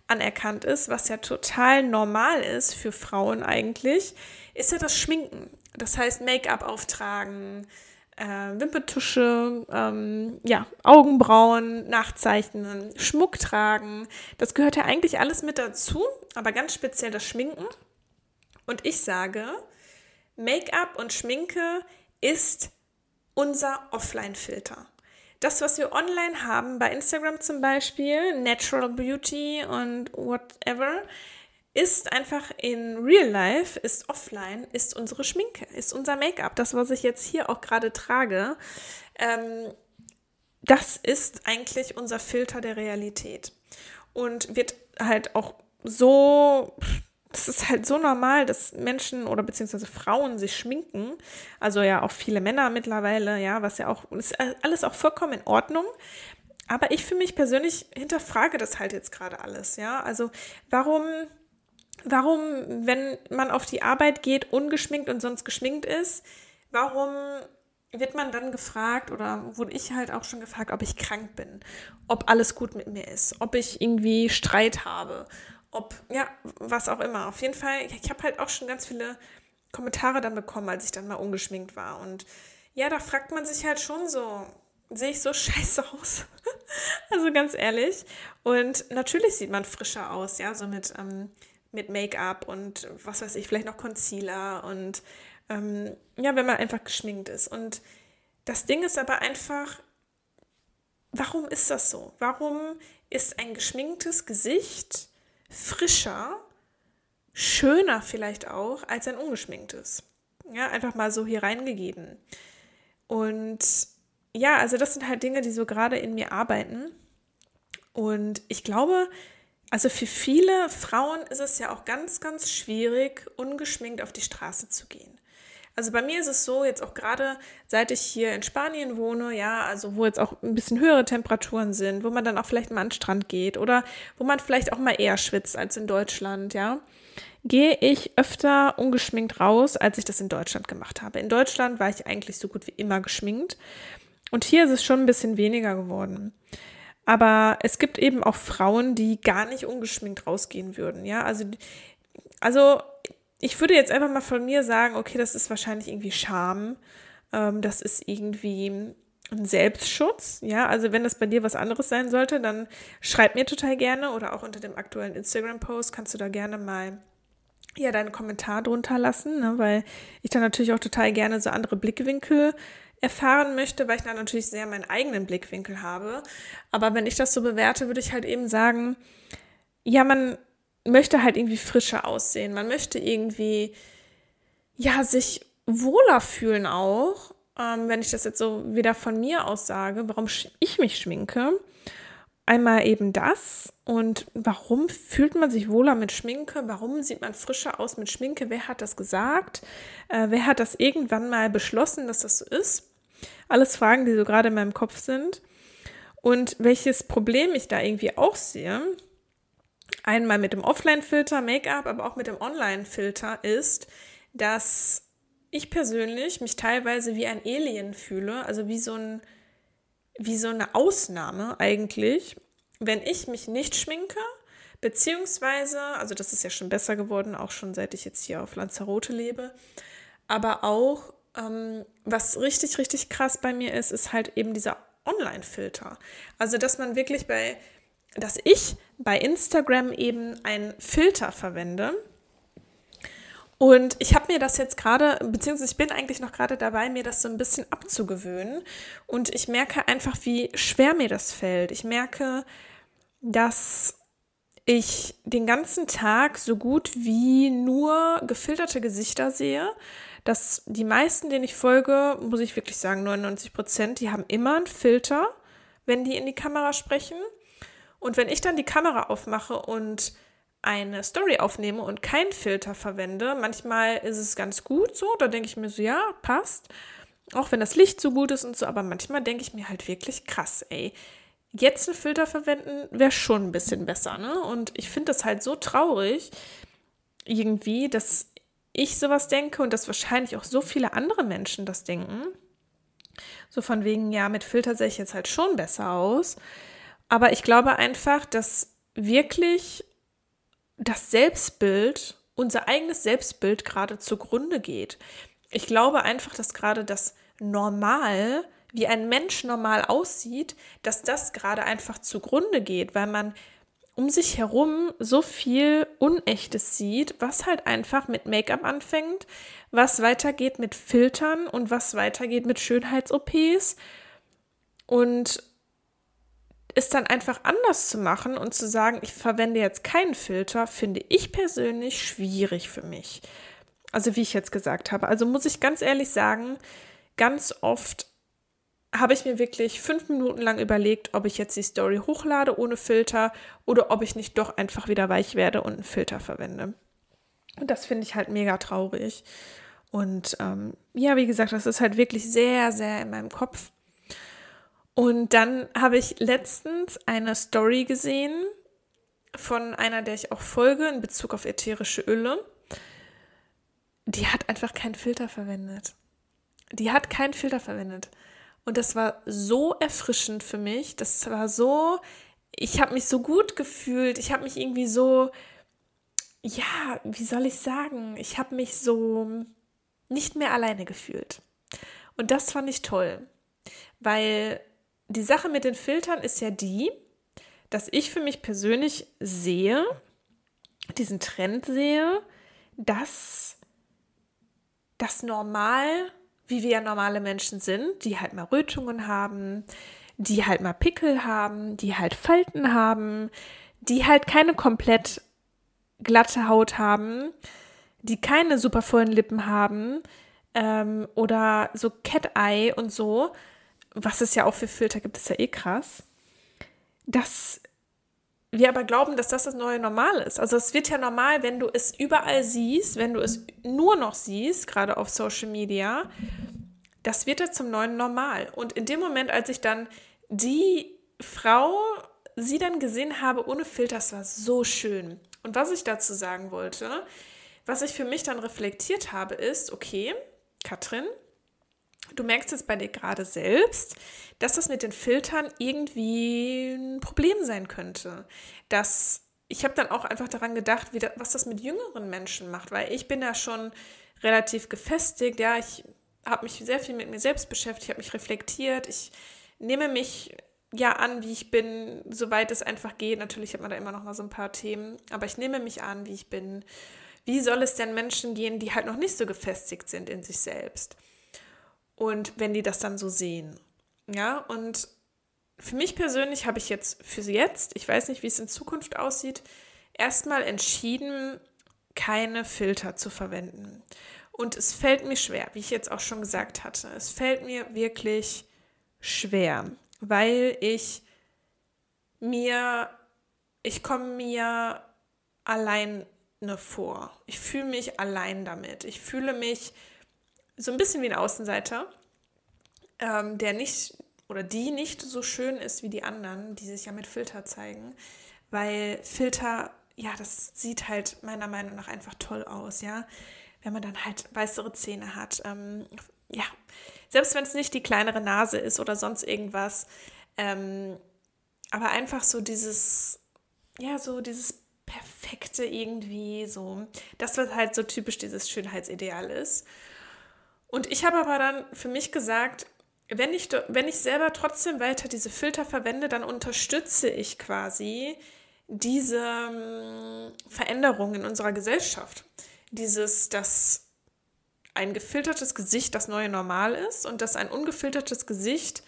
anerkannt ist, was ja total normal ist für Frauen eigentlich, ist ja das Schminken. Das heißt Make-up auftragen, äh, Wimperntusche, ähm, ja, Augenbrauen nachzeichnen, Schmuck tragen. Das gehört ja eigentlich alles mit dazu, aber ganz speziell das Schminken. Und ich sage, Make-up und Schminke ist unser Offline-Filter das, was wir online haben, bei Instagram zum Beispiel, Natural Beauty und whatever, ist einfach in Real Life, ist offline, ist unsere Schminke, ist unser Make-up. Das, was ich jetzt hier auch gerade trage, ähm, das ist eigentlich unser Filter der Realität. Und wird halt auch so das ist halt so normal, dass Menschen oder beziehungsweise Frauen sich schminken. Also ja auch viele Männer mittlerweile, ja, was ja auch, ist alles auch vollkommen in Ordnung. Aber ich für mich persönlich hinterfrage das halt jetzt gerade alles, ja. Also warum, warum, wenn man auf die Arbeit geht, ungeschminkt und sonst geschminkt ist, warum wird man dann gefragt oder wurde ich halt auch schon gefragt, ob ich krank bin, ob alles gut mit mir ist, ob ich irgendwie Streit habe, ob, ja, was auch immer. Auf jeden Fall, ich habe halt auch schon ganz viele Kommentare dann bekommen, als ich dann mal ungeschminkt war. Und ja, da fragt man sich halt schon so, sehe ich so *laughs* scheiße aus? *laughs* also ganz ehrlich. Und natürlich sieht man frischer aus, ja, so mit, ähm, mit Make-up und was weiß ich, vielleicht noch Concealer und ähm, ja, wenn man einfach geschminkt ist. Und das Ding ist aber einfach, warum ist das so? Warum ist ein geschminktes Gesicht frischer, schöner vielleicht auch als ein ungeschminktes. Ja, einfach mal so hier reingegeben. Und ja, also das sind halt Dinge, die so gerade in mir arbeiten. Und ich glaube, also für viele Frauen ist es ja auch ganz, ganz schwierig, ungeschminkt auf die Straße zu gehen. Also bei mir ist es so, jetzt auch gerade seit ich hier in Spanien wohne, ja, also wo jetzt auch ein bisschen höhere Temperaturen sind, wo man dann auch vielleicht mal an den Strand geht oder wo man vielleicht auch mal eher schwitzt als in Deutschland, ja, gehe ich öfter ungeschminkt raus, als ich das in Deutschland gemacht habe. In Deutschland war ich eigentlich so gut wie immer geschminkt und hier ist es schon ein bisschen weniger geworden. Aber es gibt eben auch Frauen, die gar nicht ungeschminkt rausgehen würden, ja, also also ich würde jetzt einfach mal von mir sagen, okay, das ist wahrscheinlich irgendwie Scham. Ähm, das ist irgendwie ein Selbstschutz. Ja, also wenn das bei dir was anderes sein sollte, dann schreib mir total gerne oder auch unter dem aktuellen Instagram-Post kannst du da gerne mal ja deinen Kommentar drunter lassen, ne, weil ich dann natürlich auch total gerne so andere Blickwinkel erfahren möchte, weil ich dann natürlich sehr meinen eigenen Blickwinkel habe. Aber wenn ich das so bewerte, würde ich halt eben sagen, ja, man möchte halt irgendwie frischer aussehen. Man möchte irgendwie, ja, sich wohler fühlen auch. Ähm, wenn ich das jetzt so wieder von mir aus sage, warum ich mich schminke. Einmal eben das und warum fühlt man sich wohler mit Schminke? Warum sieht man frischer aus mit Schminke? Wer hat das gesagt? Äh, wer hat das irgendwann mal beschlossen, dass das so ist? Alles Fragen, die so gerade in meinem Kopf sind. Und welches Problem ich da irgendwie auch sehe, einmal mit dem Offline-Filter Make-up, aber auch mit dem Online-Filter ist, dass ich persönlich mich teilweise wie ein Alien fühle, also wie so ein wie so eine Ausnahme eigentlich, wenn ich mich nicht schminke, beziehungsweise, also das ist ja schon besser geworden, auch schon seit ich jetzt hier auf Lanzarote lebe, aber auch, ähm, was richtig, richtig krass bei mir ist, ist halt eben dieser Online-Filter. Also, dass man wirklich bei, dass ich bei Instagram eben einen Filter verwende, und ich habe mir das jetzt gerade, beziehungsweise ich bin eigentlich noch gerade dabei, mir das so ein bisschen abzugewöhnen. Und ich merke einfach, wie schwer mir das fällt. Ich merke, dass ich den ganzen Tag so gut wie nur gefilterte Gesichter sehe. Dass die meisten, denen ich folge, muss ich wirklich sagen, 99 Prozent, die haben immer einen Filter, wenn die in die Kamera sprechen. Und wenn ich dann die Kamera aufmache und eine Story aufnehme und keinen Filter verwende, manchmal ist es ganz gut so, da denke ich mir so, ja, passt. Auch wenn das Licht so gut ist und so, aber manchmal denke ich mir halt wirklich krass, ey. Jetzt einen Filter verwenden wäre schon ein bisschen besser, ne? Und ich finde das halt so traurig, irgendwie, dass ich sowas denke und dass wahrscheinlich auch so viele andere Menschen das denken. So von wegen, ja, mit Filter sehe ich jetzt halt schon besser aus. Aber ich glaube einfach, dass wirklich das Selbstbild, unser eigenes Selbstbild gerade zugrunde geht. Ich glaube einfach, dass gerade das Normal, wie ein Mensch normal aussieht, dass das gerade einfach zugrunde geht, weil man um sich herum so viel Unechtes sieht, was halt einfach mit Make-up anfängt, was weitergeht mit Filtern und was weitergeht mit Schönheits-OPs. Und ist dann einfach anders zu machen und zu sagen, ich verwende jetzt keinen Filter, finde ich persönlich schwierig für mich. Also wie ich jetzt gesagt habe. Also muss ich ganz ehrlich sagen, ganz oft habe ich mir wirklich fünf Minuten lang überlegt, ob ich jetzt die Story hochlade ohne Filter oder ob ich nicht doch einfach wieder weich werde und einen Filter verwende. Und das finde ich halt mega traurig. Und ähm, ja, wie gesagt, das ist halt wirklich sehr, sehr in meinem Kopf. Und dann habe ich letztens eine Story gesehen von einer, der ich auch folge in Bezug auf ätherische Öle. Die hat einfach keinen Filter verwendet. Die hat keinen Filter verwendet. Und das war so erfrischend für mich. Das war so, ich habe mich so gut gefühlt. Ich habe mich irgendwie so, ja, wie soll ich sagen? Ich habe mich so nicht mehr alleine gefühlt. Und das fand ich toll, weil die Sache mit den Filtern ist ja die, dass ich für mich persönlich sehe, diesen Trend sehe, dass das normal, wie wir ja normale Menschen sind, die halt mal Rötungen haben, die halt mal Pickel haben, die halt Falten haben, die halt keine komplett glatte Haut haben, die keine super vollen Lippen haben ähm, oder so Cat-Eye und so, was es ja auch für Filter gibt, ist ja eh krass, dass wir aber glauben, dass das das neue Normal ist. Also es wird ja normal, wenn du es überall siehst, wenn du es nur noch siehst, gerade auf Social Media, das wird ja zum neuen Normal. Und in dem Moment, als ich dann die Frau, sie dann gesehen habe ohne Filter, das war so schön. Und was ich dazu sagen wollte, was ich für mich dann reflektiert habe, ist, okay, Katrin, du merkst jetzt bei dir gerade selbst, dass das mit den Filtern irgendwie ein Problem sein könnte. Dass ich habe dann auch einfach daran gedacht, das, was das mit jüngeren Menschen macht, weil ich bin ja schon relativ gefestigt, ja, ich habe mich sehr viel mit mir selbst beschäftigt, habe mich reflektiert, ich nehme mich ja an, wie ich bin, soweit es einfach geht. Natürlich hat man da immer noch mal so ein paar Themen, aber ich nehme mich an, wie ich bin. Wie soll es denn Menschen gehen, die halt noch nicht so gefestigt sind in sich selbst? Und wenn die das dann so sehen. Ja, und für mich persönlich habe ich jetzt für jetzt, ich weiß nicht, wie es in Zukunft aussieht, erstmal entschieden, keine Filter zu verwenden. Und es fällt mir schwer, wie ich jetzt auch schon gesagt hatte. Es fällt mir wirklich schwer, weil ich mir, ich komme mir alleine vor. Ich fühle mich allein damit. Ich fühle mich so ein bisschen wie ein Außenseiter, ähm, der nicht oder die nicht so schön ist wie die anderen, die sich ja mit Filter zeigen, weil Filter, ja, das sieht halt meiner Meinung nach einfach toll aus, ja, wenn man dann halt weißere Zähne hat, ähm, ja, selbst wenn es nicht die kleinere Nase ist oder sonst irgendwas, ähm, aber einfach so dieses, ja, so dieses perfekte irgendwie, so, das was halt so typisch dieses Schönheitsideal ist. Und ich habe aber dann für mich gesagt, wenn ich, wenn ich selber trotzdem weiter diese Filter verwende, dann unterstütze ich quasi diese ähm, Veränderung in unserer Gesellschaft. Dieses, dass ein gefiltertes Gesicht das neue Normal ist und dass ein ungefiltertes Gesicht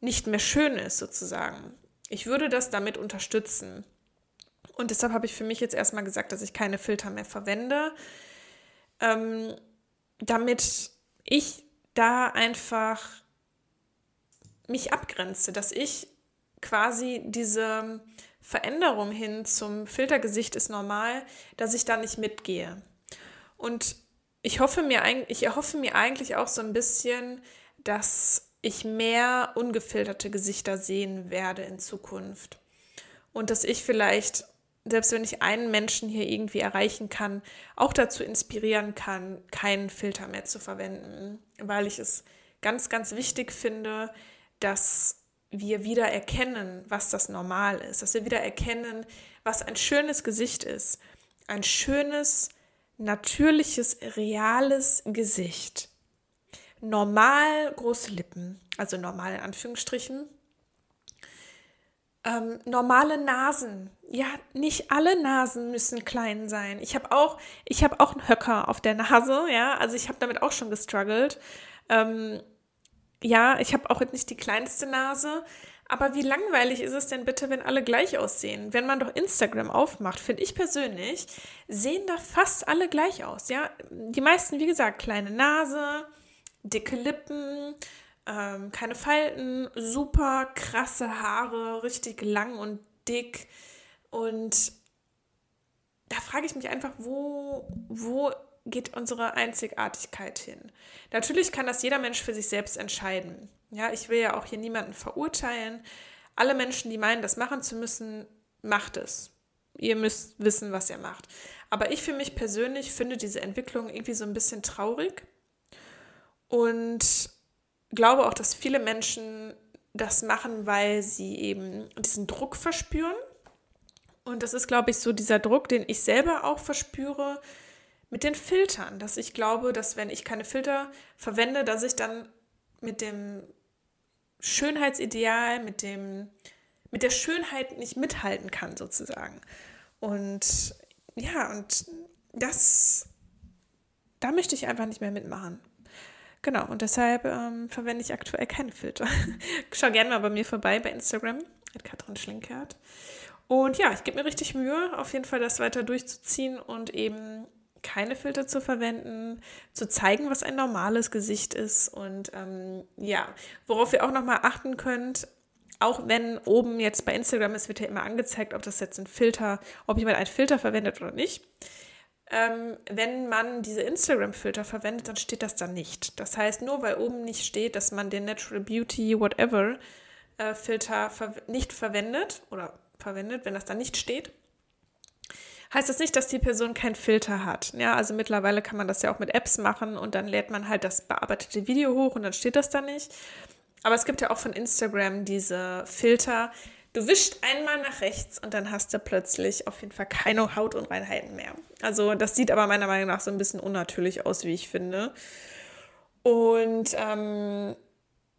nicht mehr schön ist, sozusagen. Ich würde das damit unterstützen. Und deshalb habe ich für mich jetzt erstmal gesagt, dass ich keine Filter mehr verwende, ähm, damit ich da einfach mich abgrenze, dass ich quasi diese Veränderung hin zum Filtergesicht ist normal, dass ich da nicht mitgehe. Und ich hoffe mir, ich erhoffe mir eigentlich auch so ein bisschen, dass ich mehr ungefilterte Gesichter sehen werde in Zukunft. Und dass ich vielleicht, selbst wenn ich einen Menschen hier irgendwie erreichen kann, auch dazu inspirieren kann, keinen Filter mehr zu verwenden, weil ich es ganz, ganz wichtig finde, dass wir wieder erkennen, was das Normal ist, dass wir wieder erkennen, was ein schönes Gesicht ist. Ein schönes, natürliches, reales Gesicht. Normal große Lippen, also normal in Anführungsstrichen. Ähm, normale Nasen. Ja, nicht alle Nasen müssen klein sein. Ich habe auch, ich habe auch einen Höcker auf der Nase, ja, also ich habe damit auch schon gestruggelt. Ähm, ja, ich habe auch nicht die kleinste Nase, aber wie langweilig ist es denn bitte, wenn alle gleich aussehen? Wenn man doch Instagram aufmacht, finde ich persönlich, sehen da fast alle gleich aus. Ja, die meisten, wie gesagt, kleine Nase, dicke Lippen, ähm, keine Falten, super krasse Haare, richtig lang und dick. Und da frage ich mich einfach, wo, wo geht unsere Einzigartigkeit hin? Natürlich kann das jeder Mensch für sich selbst entscheiden. Ja, ich will ja auch hier niemanden verurteilen. Alle Menschen, die meinen, das machen zu müssen, macht es. Ihr müsst wissen, was ihr macht. Aber ich für mich persönlich finde diese Entwicklung irgendwie so ein bisschen traurig und glaube auch, dass viele Menschen das machen, weil sie eben diesen Druck verspüren. Und das ist, glaube ich, so dieser Druck, den ich selber auch verspüre, mit den Filtern, dass ich glaube, dass wenn ich keine Filter verwende, dass ich dann mit dem Schönheitsideal, mit dem mit der Schönheit nicht mithalten kann sozusagen. Und ja, und das da möchte ich einfach nicht mehr mitmachen. Genau, und deshalb ähm, verwende ich aktuell keine Filter. *laughs* Schau gerne mal bei mir vorbei bei Instagram, at Katrin Schlinkert. Und ja, ich gebe mir richtig Mühe, auf jeden Fall das weiter durchzuziehen und eben keine Filter zu verwenden, zu zeigen, was ein normales Gesicht ist und ähm, ja, worauf ihr auch nochmal achten könnt, auch wenn oben jetzt bei Instagram ist, wird ja immer angezeigt, ob das jetzt ein Filter, ob jemand einen Filter verwendet oder nicht. Ähm, wenn man diese Instagram-Filter verwendet, dann steht das da nicht. Das heißt, nur weil oben nicht steht, dass man den Natural Beauty Whatever äh, Filter ver nicht verwendet oder verwendet, wenn das da nicht steht, heißt das nicht, dass die Person keinen Filter hat. Ja, also mittlerweile kann man das ja auch mit Apps machen und dann lädt man halt das bearbeitete Video hoch und dann steht das da nicht. Aber es gibt ja auch von Instagram diese Filter. Du wischst einmal nach rechts und dann hast du plötzlich auf jeden Fall keine Hautunreinheiten mehr. Also das sieht aber meiner Meinung nach so ein bisschen unnatürlich aus, wie ich finde. Und ähm,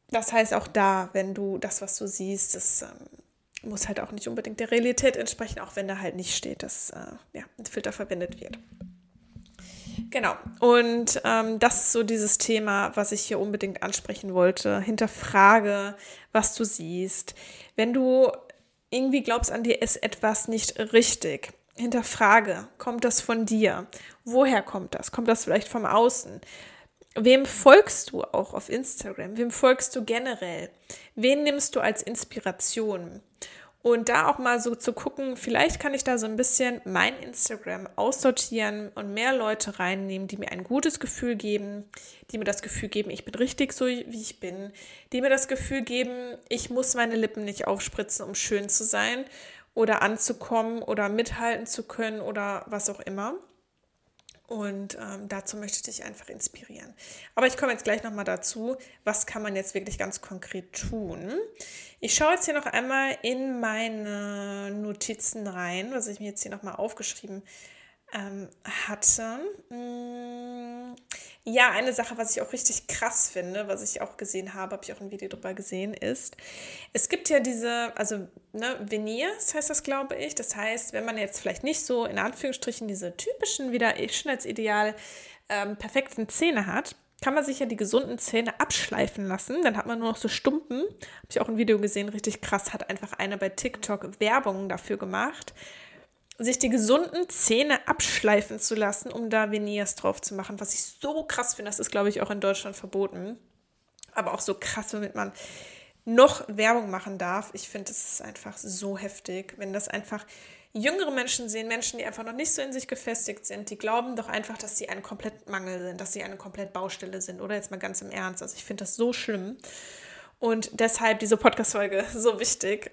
das heißt auch da, wenn du das, was du siehst, das ähm, muss halt auch nicht unbedingt der Realität entsprechen, auch wenn da halt nicht steht, dass äh, ja, ein Filter verwendet wird. Genau. Und ähm, das ist so dieses Thema, was ich hier unbedingt ansprechen wollte. Hinterfrage, was du siehst. Wenn du irgendwie glaubst, an dir ist etwas nicht richtig, hinterfrage, kommt das von dir? Woher kommt das? Kommt das vielleicht vom Außen? Wem folgst du auch auf Instagram? Wem folgst du generell? Wen nimmst du als Inspiration? Und da auch mal so zu gucken, vielleicht kann ich da so ein bisschen mein Instagram aussortieren und mehr Leute reinnehmen, die mir ein gutes Gefühl geben, die mir das Gefühl geben, ich bin richtig so, wie ich bin, die mir das Gefühl geben, ich muss meine Lippen nicht aufspritzen, um schön zu sein oder anzukommen oder mithalten zu können oder was auch immer. Und ähm, dazu möchte ich dich einfach inspirieren. Aber ich komme jetzt gleich nochmal dazu, was kann man jetzt wirklich ganz konkret tun. Ich schaue jetzt hier noch einmal in meine Notizen rein, was ich mir jetzt hier nochmal aufgeschrieben habe ähm, hatte. Mm, ja, eine Sache, was ich auch richtig krass finde, was ich auch gesehen habe, habe ich auch ein Video drüber gesehen, ist, es gibt ja diese, also ne, Veneers heißt das, glaube ich. Das heißt, wenn man jetzt vielleicht nicht so in Anführungsstrichen diese typischen wieder Schönheitsideal ähm, perfekten Zähne hat, kann man sich ja die gesunden Zähne abschleifen lassen. Dann hat man nur noch so Stumpen. Habe ich auch ein Video gesehen, richtig krass, hat einfach einer bei TikTok Werbung dafür gemacht sich die gesunden Zähne abschleifen zu lassen, um da Veneers drauf zu machen, was ich so krass finde. Das ist, glaube ich, auch in Deutschland verboten. Aber auch so krass, womit man noch Werbung machen darf. Ich finde, das ist einfach so heftig, wenn das einfach jüngere Menschen sehen, Menschen, die einfach noch nicht so in sich gefestigt sind, die glauben doch einfach, dass sie ein komplett Mangel sind, dass sie eine komplett Baustelle sind. Oder jetzt mal ganz im Ernst. Also ich finde das so schlimm. Und deshalb diese Podcast-Folge *laughs* so wichtig.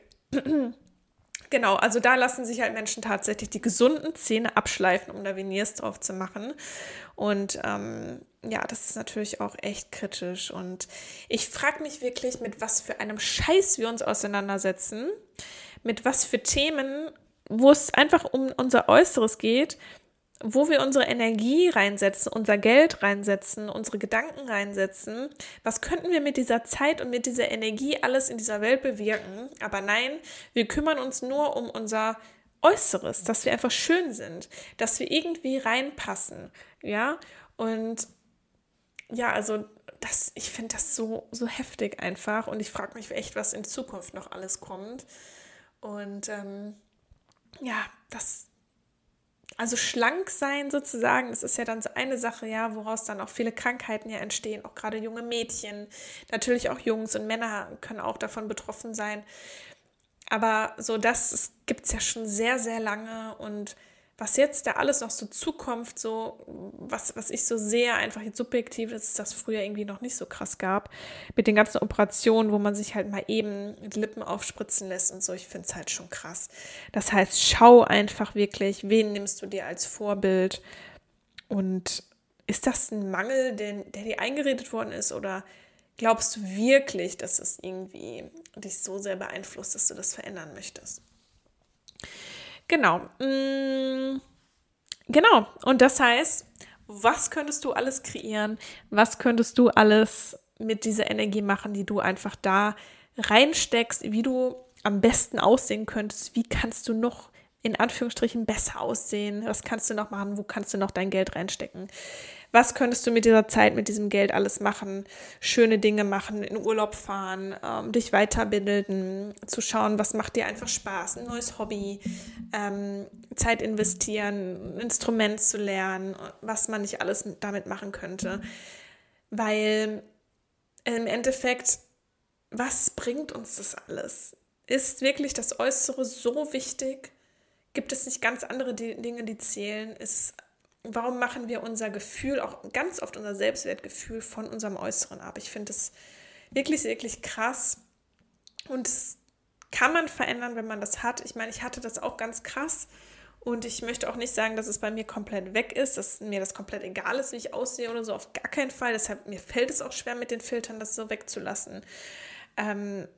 Genau, also da lassen sich halt Menschen tatsächlich die gesunden Zähne abschleifen, um da Veneers drauf zu machen. Und ähm, ja, das ist natürlich auch echt kritisch. Und ich frage mich wirklich, mit was für einem Scheiß wir uns auseinandersetzen, mit was für Themen, wo es einfach um unser Äußeres geht, wo wir unsere Energie reinsetzen, unser Geld reinsetzen, unsere Gedanken reinsetzen. Was könnten wir mit dieser Zeit und mit dieser Energie alles in dieser Welt bewirken? Aber nein, wir kümmern uns nur um unser Äußeres, dass wir einfach schön sind, dass wir irgendwie reinpassen, ja? Und ja, also das, ich finde das so, so heftig einfach und ich frage mich echt, was in Zukunft noch alles kommt. Und ähm, ja, das, also schlank sein sozusagen, das ist ja dann so eine Sache, ja, woraus dann auch viele Krankheiten ja entstehen, auch gerade junge Mädchen, natürlich auch Jungs und Männer können auch davon betroffen sein. Aber so das gibt es ja schon sehr, sehr lange und was jetzt da alles noch so zukommt, so was, was ich so sehe, einfach jetzt subjektiv dass es früher irgendwie noch nicht so krass gab, mit den ganzen Operationen, wo man sich halt mal eben mit Lippen aufspritzen lässt und so, ich finde es halt schon krass. Das heißt, schau einfach wirklich, wen nimmst du dir als Vorbild und ist das ein Mangel, den, der dir eingeredet worden ist oder glaubst du wirklich, dass es irgendwie dich so sehr beeinflusst, dass du das verändern möchtest? Genau. Mm, genau. Und das heißt, was könntest du alles kreieren? Was könntest du alles mit dieser Energie machen, die du einfach da reinsteckst, wie du am besten aussehen könntest? Wie kannst du noch in Anführungsstrichen besser aussehen? Was kannst du noch machen? Wo kannst du noch dein Geld reinstecken? Was könntest du mit dieser Zeit, mit diesem Geld alles machen? Schöne Dinge machen, in Urlaub fahren, ähm, dich weiterbilden, zu schauen, was macht dir einfach Spaß, ein neues Hobby, ähm, Zeit investieren, ein Instrument zu lernen, was man nicht alles damit machen könnte. Weil im Endeffekt, was bringt uns das alles? Ist wirklich das Äußere so wichtig? Gibt es nicht ganz andere Dinge, die zählen? Ist warum machen wir unser Gefühl, auch ganz oft unser Selbstwertgefühl von unserem Äußeren ab? Ich finde es wirklich, wirklich krass. Und das kann man verändern, wenn man das hat. Ich meine, ich hatte das auch ganz krass. Und ich möchte auch nicht sagen, dass es bei mir komplett weg ist, dass mir das komplett egal ist, wie ich aussehe oder so. Auf gar keinen Fall. Deshalb mir fällt es auch schwer, mit den Filtern das so wegzulassen. Ähm,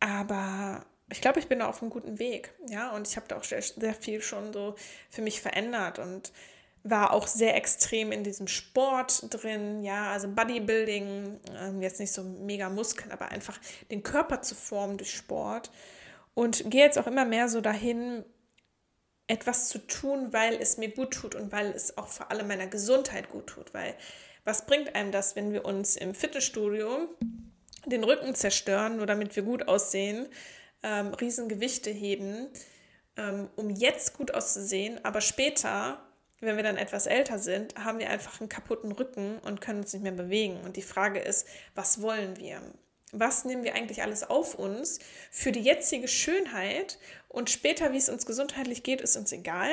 aber ich glaube, ich bin da auf einem guten Weg. Ja, und ich habe da auch sehr, sehr viel schon so für mich verändert. Und war auch sehr extrem in diesem Sport drin, ja, also Bodybuilding, ähm, jetzt nicht so mega Muskeln, aber einfach den Körper zu formen durch Sport und gehe jetzt auch immer mehr so dahin, etwas zu tun, weil es mir gut tut und weil es auch vor allem meiner Gesundheit gut tut, weil was bringt einem das, wenn wir uns im Fitnessstudio den Rücken zerstören, nur damit wir gut aussehen, ähm, Riesengewichte heben, ähm, um jetzt gut auszusehen, aber später, wenn wir dann etwas älter sind, haben wir einfach einen kaputten Rücken und können uns nicht mehr bewegen. Und die Frage ist, was wollen wir? Was nehmen wir eigentlich alles auf uns für die jetzige Schönheit und später, wie es uns gesundheitlich geht, ist uns egal.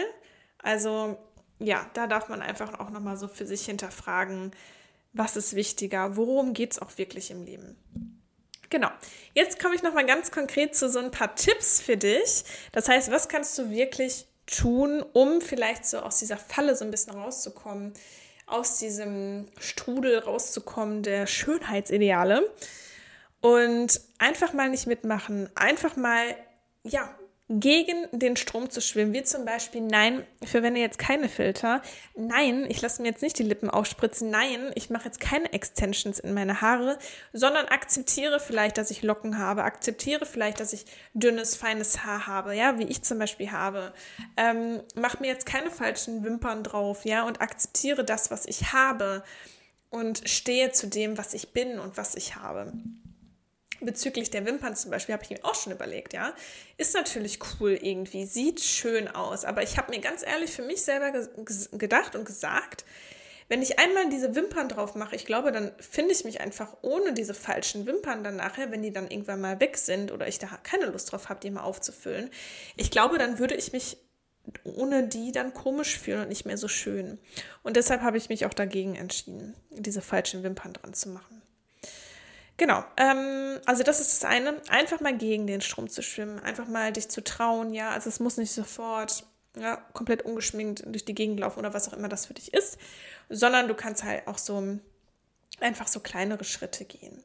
Also ja, da darf man einfach auch nochmal so für sich hinterfragen, was ist wichtiger, worum geht es auch wirklich im Leben. Genau. Jetzt komme ich nochmal ganz konkret zu so ein paar Tipps für dich. Das heißt, was kannst du wirklich tun, um vielleicht so aus dieser Falle so ein bisschen rauszukommen, aus diesem Strudel rauszukommen der Schönheitsideale und einfach mal nicht mitmachen, einfach mal ja, gegen den Strom zu schwimmen, wie zum Beispiel, nein, ich verwende jetzt keine Filter, nein, ich lasse mir jetzt nicht die Lippen aufspritzen, nein, ich mache jetzt keine Extensions in meine Haare, sondern akzeptiere vielleicht, dass ich Locken habe, akzeptiere vielleicht, dass ich dünnes, feines Haar habe, ja, wie ich zum Beispiel habe, ähm, mach mir jetzt keine falschen Wimpern drauf, ja, und akzeptiere das, was ich habe und stehe zu dem, was ich bin und was ich habe bezüglich der Wimpern zum Beispiel habe ich mir auch schon überlegt, ja. Ist natürlich cool irgendwie, sieht schön aus, aber ich habe mir ganz ehrlich für mich selber gedacht und gesagt, wenn ich einmal diese Wimpern drauf mache, ich glaube, dann finde ich mich einfach ohne diese falschen Wimpern dann nachher, wenn die dann irgendwann mal weg sind oder ich da keine Lust drauf habe, die mal aufzufüllen. Ich glaube, dann würde ich mich ohne die dann komisch fühlen und nicht mehr so schön. Und deshalb habe ich mich auch dagegen entschieden, diese falschen Wimpern dran zu machen. Genau, ähm, also das ist das eine, einfach mal gegen den Strom zu schwimmen, einfach mal dich zu trauen, ja, also es muss nicht sofort ja, komplett ungeschminkt durch die Gegend laufen oder was auch immer das für dich ist, sondern du kannst halt auch so einfach so kleinere Schritte gehen.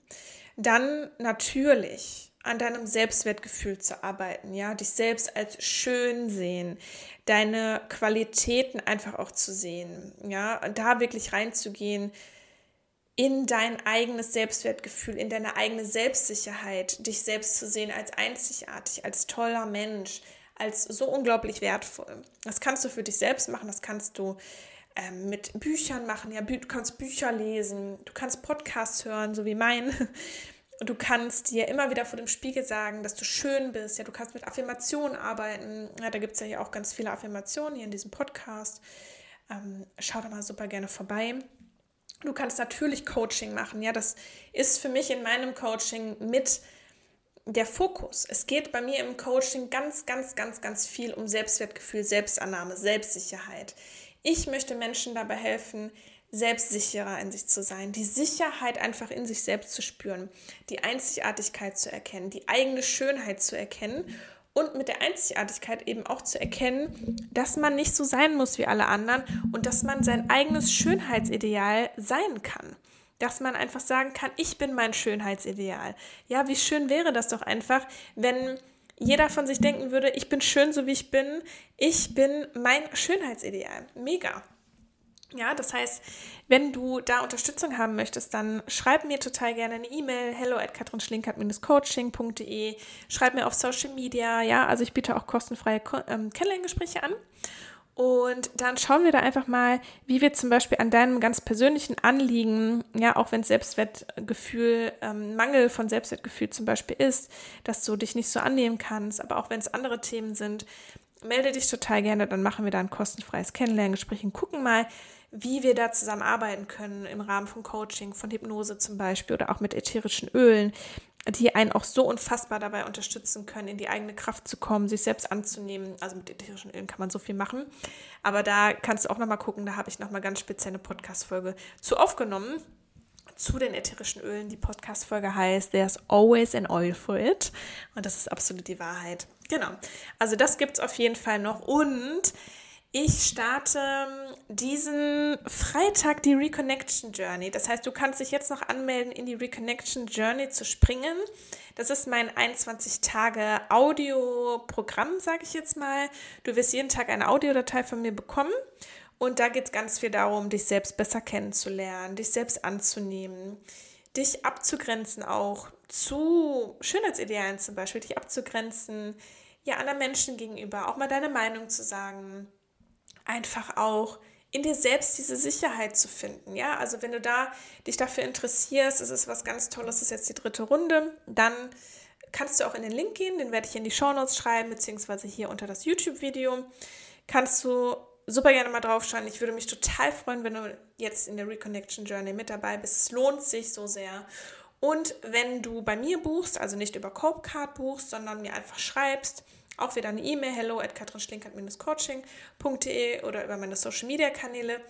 Dann natürlich an deinem Selbstwertgefühl zu arbeiten, ja, dich selbst als schön sehen, deine Qualitäten einfach auch zu sehen, ja, da wirklich reinzugehen, in dein eigenes Selbstwertgefühl, in deine eigene Selbstsicherheit, dich selbst zu sehen als einzigartig, als toller Mensch, als so unglaublich wertvoll. Das kannst du für dich selbst machen, das kannst du ähm, mit Büchern machen, ja, du kannst Bücher lesen, du kannst Podcasts hören, so wie mein. *laughs* Du kannst dir immer wieder vor dem Spiegel sagen, dass du schön bist. Ja, du kannst mit Affirmationen arbeiten. Ja, da gibt es ja hier auch ganz viele Affirmationen hier in diesem Podcast. Ähm, schau da mal super gerne vorbei. Du kannst natürlich Coaching machen. Ja, das ist für mich in meinem Coaching mit der Fokus. Es geht bei mir im Coaching ganz, ganz, ganz, ganz viel um Selbstwertgefühl, Selbstannahme, Selbstsicherheit. Ich möchte Menschen dabei helfen, selbstsicherer in sich zu sein, die Sicherheit einfach in sich selbst zu spüren, die Einzigartigkeit zu erkennen, die eigene Schönheit zu erkennen und mit der Einzigartigkeit eben auch zu erkennen, dass man nicht so sein muss wie alle anderen und dass man sein eigenes Schönheitsideal sein kann. Dass man einfach sagen kann, ich bin mein Schönheitsideal. Ja, wie schön wäre das doch einfach, wenn jeder von sich denken würde, ich bin schön so wie ich bin, ich bin mein Schönheitsideal. Mega. Ja, das heißt, wenn du da Unterstützung haben möchtest, dann schreib mir total gerne eine E-Mail, hello at katrinschlinkert-coaching.de, schreib mir auf Social Media, ja, also ich biete auch kostenfreie ähm, Kennenlerngespräche an. Und dann schauen wir da einfach mal, wie wir zum Beispiel an deinem ganz persönlichen Anliegen, ja, auch wenn Selbstwertgefühl, ähm, Mangel von Selbstwertgefühl zum Beispiel ist, dass du dich nicht so annehmen kannst, aber auch wenn es andere Themen sind, melde dich total gerne, dann machen wir da ein kostenfreies Kennenlerngespräch und gucken mal, wie wir da zusammen arbeiten können im Rahmen von Coaching, von Hypnose zum Beispiel oder auch mit ätherischen Ölen, die einen auch so unfassbar dabei unterstützen können, in die eigene Kraft zu kommen, sich selbst anzunehmen. Also mit ätherischen Ölen kann man so viel machen. Aber da kannst du auch nochmal gucken, da habe ich nochmal ganz speziell eine Podcast-Folge zu aufgenommen zu den ätherischen Ölen. Die Podcast-Folge heißt There's always an oil for it. Und das ist absolut die Wahrheit. Genau. Also das gibt es auf jeden Fall noch. Und ich starte ähm, diesen Freitag die Reconnection Journey. Das heißt, du kannst dich jetzt noch anmelden, in die Reconnection Journey zu springen. Das ist mein 21 Tage Audioprogramm, sage ich jetzt mal. Du wirst jeden Tag eine Audiodatei von mir bekommen. Und da geht es ganz viel darum, dich selbst besser kennenzulernen, dich selbst anzunehmen, dich abzugrenzen auch zu Schönheitsidealen zum Beispiel, dich abzugrenzen, ja, anderen Menschen gegenüber, auch mal deine Meinung zu sagen einfach auch in dir selbst diese Sicherheit zu finden. Ja, also wenn du da dich dafür interessierst, es ist was ganz Tolles, ist jetzt die dritte Runde, dann kannst du auch in den Link gehen, den werde ich in die Show Notes schreiben, beziehungsweise hier unter das YouTube-Video. Kannst du super gerne mal draufschauen. Ich würde mich total freuen, wenn du jetzt in der Reconnection Journey mit dabei bist. Es lohnt sich so sehr. Und wenn du bei mir buchst, also nicht über Copecard buchst, sondern mir einfach schreibst, auch wieder eine E-Mail, hello at katrinschlinkert-coaching.de oder über meine Social Media Kanäle,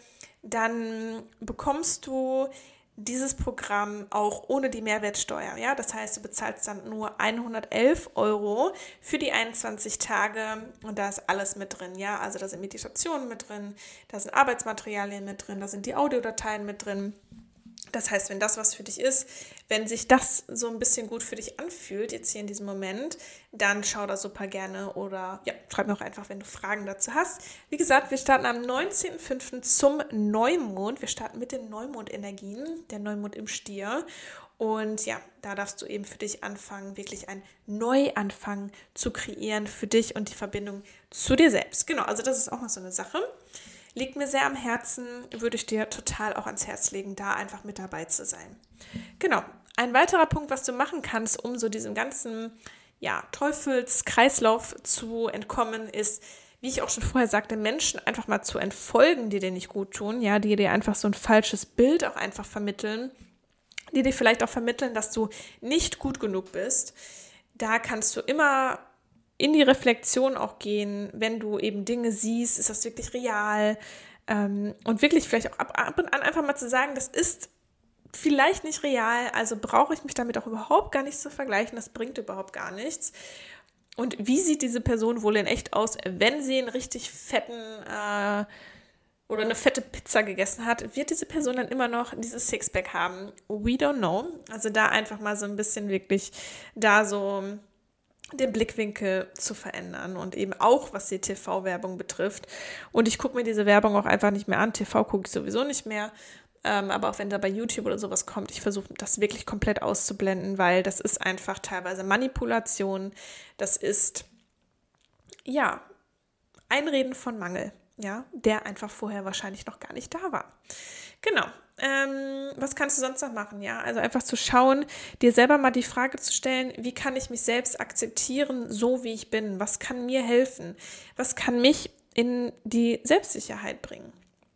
dann bekommst du dieses Programm auch ohne die Mehrwertsteuer. Ja, das heißt, du bezahlst dann nur 111 Euro für die 21 Tage und da ist alles mit drin. Ja, also da sind Meditationen mit drin, da sind Arbeitsmaterialien mit drin, da sind die Audiodateien mit drin. Das heißt, wenn das was für dich ist, wenn sich das so ein bisschen gut für dich anfühlt, jetzt hier in diesem Moment, dann schau da super gerne oder ja, schreib mir auch einfach, wenn du Fragen dazu hast. Wie gesagt, wir starten am 19.05. zum Neumond. Wir starten mit den Neumondenergien, der Neumond im Stier. Und ja, da darfst du eben für dich anfangen, wirklich einen Neuanfang zu kreieren für dich und die Verbindung zu dir selbst. Genau, also das ist auch noch so eine Sache liegt mir sehr am Herzen, würde ich dir total auch ans Herz legen, da einfach mit dabei zu sein. Genau. Ein weiterer Punkt, was du machen kannst, um so diesem ganzen ja, Teufelskreislauf zu entkommen, ist, wie ich auch schon vorher sagte, Menschen einfach mal zu entfolgen, die dir nicht gut tun, ja, die dir einfach so ein falsches Bild auch einfach vermitteln, die dir vielleicht auch vermitteln, dass du nicht gut genug bist. Da kannst du immer in die Reflexion auch gehen, wenn du eben Dinge siehst, ist das wirklich real? Ähm, und wirklich vielleicht auch ab, ab und an einfach mal zu sagen, das ist vielleicht nicht real, also brauche ich mich damit auch überhaupt gar nicht zu vergleichen, das bringt überhaupt gar nichts. Und wie sieht diese Person wohl in echt aus, wenn sie einen richtig fetten äh, oder eine fette Pizza gegessen hat, wird diese Person dann immer noch dieses Sixpack haben? We don't know. Also da einfach mal so ein bisschen wirklich da so den Blickwinkel zu verändern und eben auch was die TV-Werbung betrifft. Und ich gucke mir diese Werbung auch einfach nicht mehr an. TV gucke ich sowieso nicht mehr. Ähm, aber auch wenn da bei YouTube oder sowas kommt, ich versuche das wirklich komplett auszublenden, weil das ist einfach teilweise Manipulation. Das ist, ja, Einreden von Mangel, ja, der einfach vorher wahrscheinlich noch gar nicht da war. Genau. Ähm, was kannst du sonst noch machen? Ja, also einfach zu schauen, dir selber mal die Frage zu stellen, wie kann ich mich selbst akzeptieren, so wie ich bin? Was kann mir helfen? Was kann mich in die Selbstsicherheit bringen?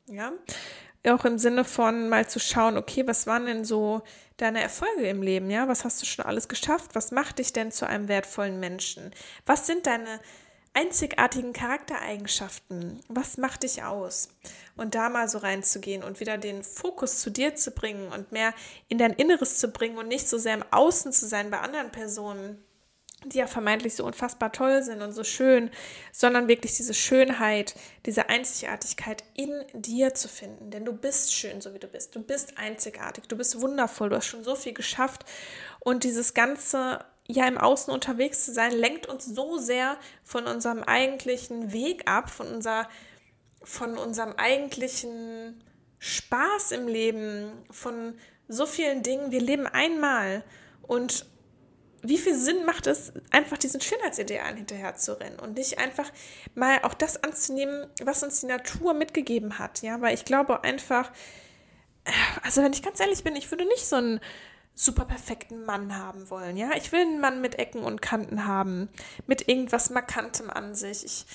Ja, auch im Sinne von mal zu schauen, okay, was waren denn so deine Erfolge im Leben? Ja, was hast du schon alles geschafft? Was macht dich denn zu einem wertvollen Menschen? Was sind deine einzigartigen Charaktereigenschaften. Was macht dich aus? Und da mal so reinzugehen und wieder den Fokus zu dir zu bringen und mehr in dein Inneres zu bringen und nicht so sehr im Außen zu sein bei anderen Personen, die ja vermeintlich so unfassbar toll sind und so schön, sondern wirklich diese Schönheit, diese Einzigartigkeit in dir zu finden. Denn du bist schön, so wie du bist. Du bist einzigartig, du bist wundervoll, du hast schon so viel geschafft. Und dieses ganze ja im Außen unterwegs zu sein, lenkt uns so sehr von unserem eigentlichen Weg ab, von, unser, von unserem eigentlichen Spaß im Leben, von so vielen Dingen. Wir leben einmal und wie viel Sinn macht es, einfach diesen Schönheitsidealen hinterher zu rennen und nicht einfach mal auch das anzunehmen, was uns die Natur mitgegeben hat, ja, weil ich glaube einfach, also wenn ich ganz ehrlich bin, ich würde nicht so ein super perfekten Mann haben wollen. Ja, ich will einen Mann mit Ecken und Kanten haben, mit irgendwas Markantem an sich. Ich,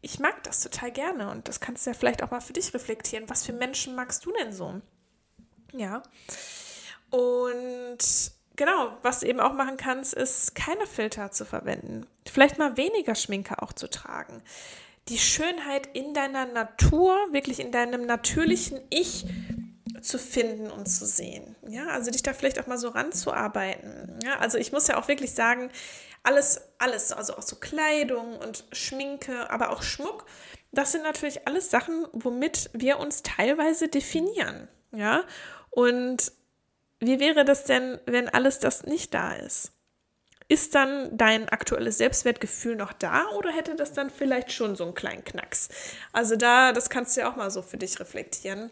ich mag das total gerne und das kannst du ja vielleicht auch mal für dich reflektieren. Was für Menschen magst du denn so? Ja. Und genau, was du eben auch machen kannst, ist keine Filter zu verwenden. Vielleicht mal weniger Schminke auch zu tragen. Die Schönheit in deiner Natur, wirklich in deinem natürlichen Ich zu finden und zu sehen. Ja, also dich da vielleicht auch mal so ranzuarbeiten. Ja, also ich muss ja auch wirklich sagen, alles, alles, also auch so Kleidung und Schminke, aber auch Schmuck, das sind natürlich alles Sachen, womit wir uns teilweise definieren. Ja, und wie wäre das denn, wenn alles das nicht da ist? Ist dann dein aktuelles Selbstwertgefühl noch da oder hätte das dann vielleicht schon so einen kleinen Knacks? Also da, das kannst du ja auch mal so für dich reflektieren.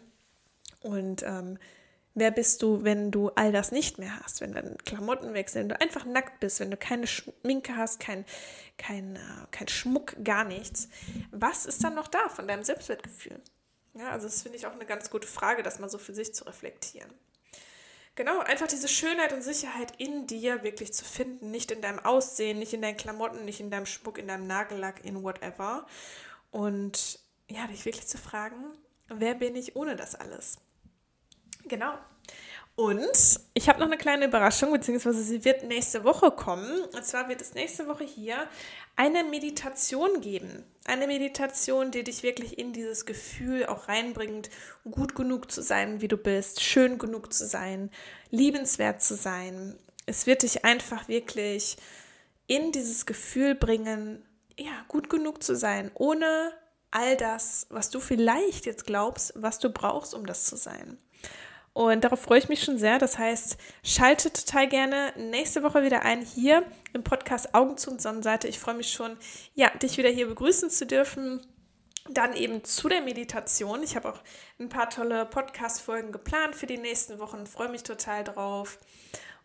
Und ähm, wer bist du, wenn du all das nicht mehr hast, wenn deine Klamotten wechseln, wenn du einfach nackt bist, wenn du keine Schminke hast, kein, kein, äh, kein Schmuck, gar nichts. Was ist dann noch da von deinem Selbstwertgefühl? Ja, also das finde ich auch eine ganz gute Frage, das mal so für sich zu reflektieren. genau, einfach diese Schönheit und Sicherheit in dir wirklich zu finden. Nicht in deinem Aussehen, nicht in deinen Klamotten, nicht in deinem Schmuck, in deinem Nagellack, in whatever. Und ja, dich wirklich zu fragen, wer bin ich ohne das alles? Genau. Und ich habe noch eine kleine Überraschung, beziehungsweise sie wird nächste Woche kommen. Und zwar wird es nächste Woche hier eine Meditation geben. Eine Meditation, die dich wirklich in dieses Gefühl auch reinbringt, gut genug zu sein, wie du bist, schön genug zu sein, liebenswert zu sein. Es wird dich einfach wirklich in dieses Gefühl bringen, ja, gut genug zu sein, ohne all das, was du vielleicht jetzt glaubst, was du brauchst, um das zu sein. Und darauf freue ich mich schon sehr. Das heißt, schalte total gerne nächste Woche wieder ein hier im Podcast Augen zu und Sonnenseite. Ich freue mich schon, ja, dich wieder hier begrüßen zu dürfen. Dann eben zu der Meditation. Ich habe auch ein paar tolle Podcast-Folgen geplant für die nächsten Wochen. Freue mich total drauf.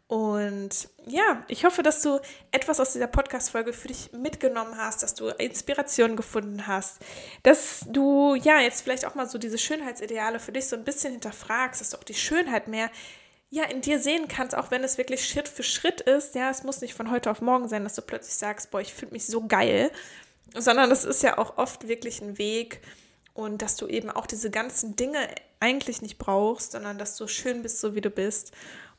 Und ja, ich hoffe, dass du etwas aus dieser Podcast-Folge für dich mitgenommen hast, dass du Inspiration gefunden hast, dass du ja jetzt vielleicht auch mal so diese Schönheitsideale für dich so ein bisschen hinterfragst, dass du auch die Schönheit mehr ja in dir sehen kannst, auch wenn es wirklich Schritt für Schritt ist. Ja, es muss nicht von heute auf morgen sein, dass du plötzlich sagst, boah, ich fühle mich so geil, sondern es ist ja auch oft wirklich ein Weg und dass du eben auch diese ganzen Dinge eigentlich nicht brauchst, sondern dass du schön bist, so wie du bist.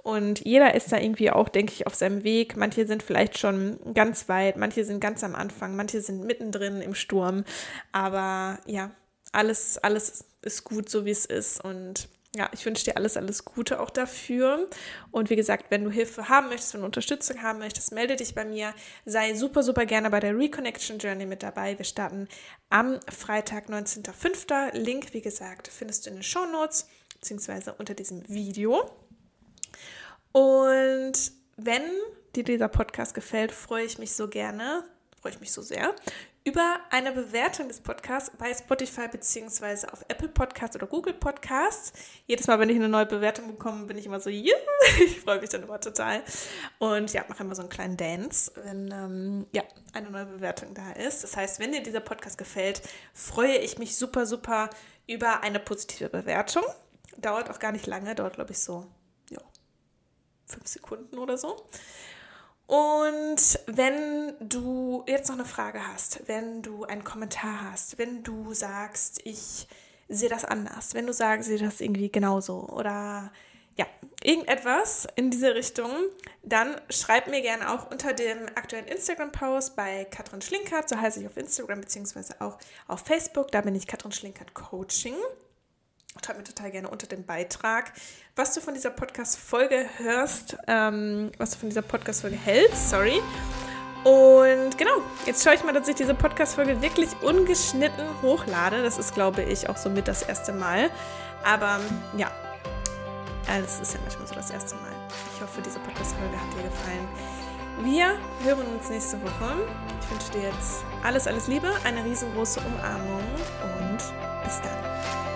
Und jeder ist da irgendwie auch, denke ich, auf seinem Weg. Manche sind vielleicht schon ganz weit, manche sind ganz am Anfang, manche sind mittendrin im Sturm. Aber ja, alles, alles ist gut, so wie es ist. Und ja, ich wünsche dir alles, alles Gute auch dafür. Und wie gesagt, wenn du Hilfe haben möchtest, wenn du Unterstützung haben möchtest, melde dich bei mir. Sei super, super gerne bei der Reconnection Journey mit dabei. Wir starten am Freitag, 19.05. Link, wie gesagt, findest du in den Show Notes beziehungsweise unter diesem Video. Und wenn dir dieser Podcast gefällt, freue ich mich so gerne, freue ich mich so sehr über eine Bewertung des Podcasts bei Spotify beziehungsweise auf Apple Podcasts oder Google Podcasts. Jedes Mal, wenn ich eine neue Bewertung bekomme, bin ich immer so, yeah! *laughs* ich freue mich dann immer total. Und ja, mache immer so einen kleinen Dance, wenn ähm, ja, eine neue Bewertung da ist. Das heißt, wenn dir dieser Podcast gefällt, freue ich mich super, super über eine positive Bewertung. Dauert auch gar nicht lange, dauert glaube ich so fünf Sekunden oder so. Und wenn du jetzt noch eine Frage hast, wenn du einen Kommentar hast, wenn du sagst, ich sehe das anders, wenn du sagst, sehe das irgendwie genauso oder ja, irgendetwas in diese Richtung, dann schreib mir gerne auch unter dem aktuellen Instagram-Post bei Katrin Schlinkert, so heiße ich auf Instagram beziehungsweise auch auf Facebook, da bin ich Katrin Schlinkert Coaching. Schreib mir total gerne unter dem Beitrag, was du von dieser Podcast-Folge hörst, ähm, was du von dieser Podcast-Folge hältst, sorry. Und genau, jetzt schaue ich mal, dass ich diese Podcast-Folge wirklich ungeschnitten hochlade. Das ist, glaube ich, auch somit das erste Mal. Aber ja, das ist ja manchmal so das erste Mal. Ich hoffe, diese Podcast-Folge hat dir gefallen. Wir hören uns nächste Woche. Ich wünsche dir jetzt alles, alles Liebe, eine riesengroße Umarmung und bis dann.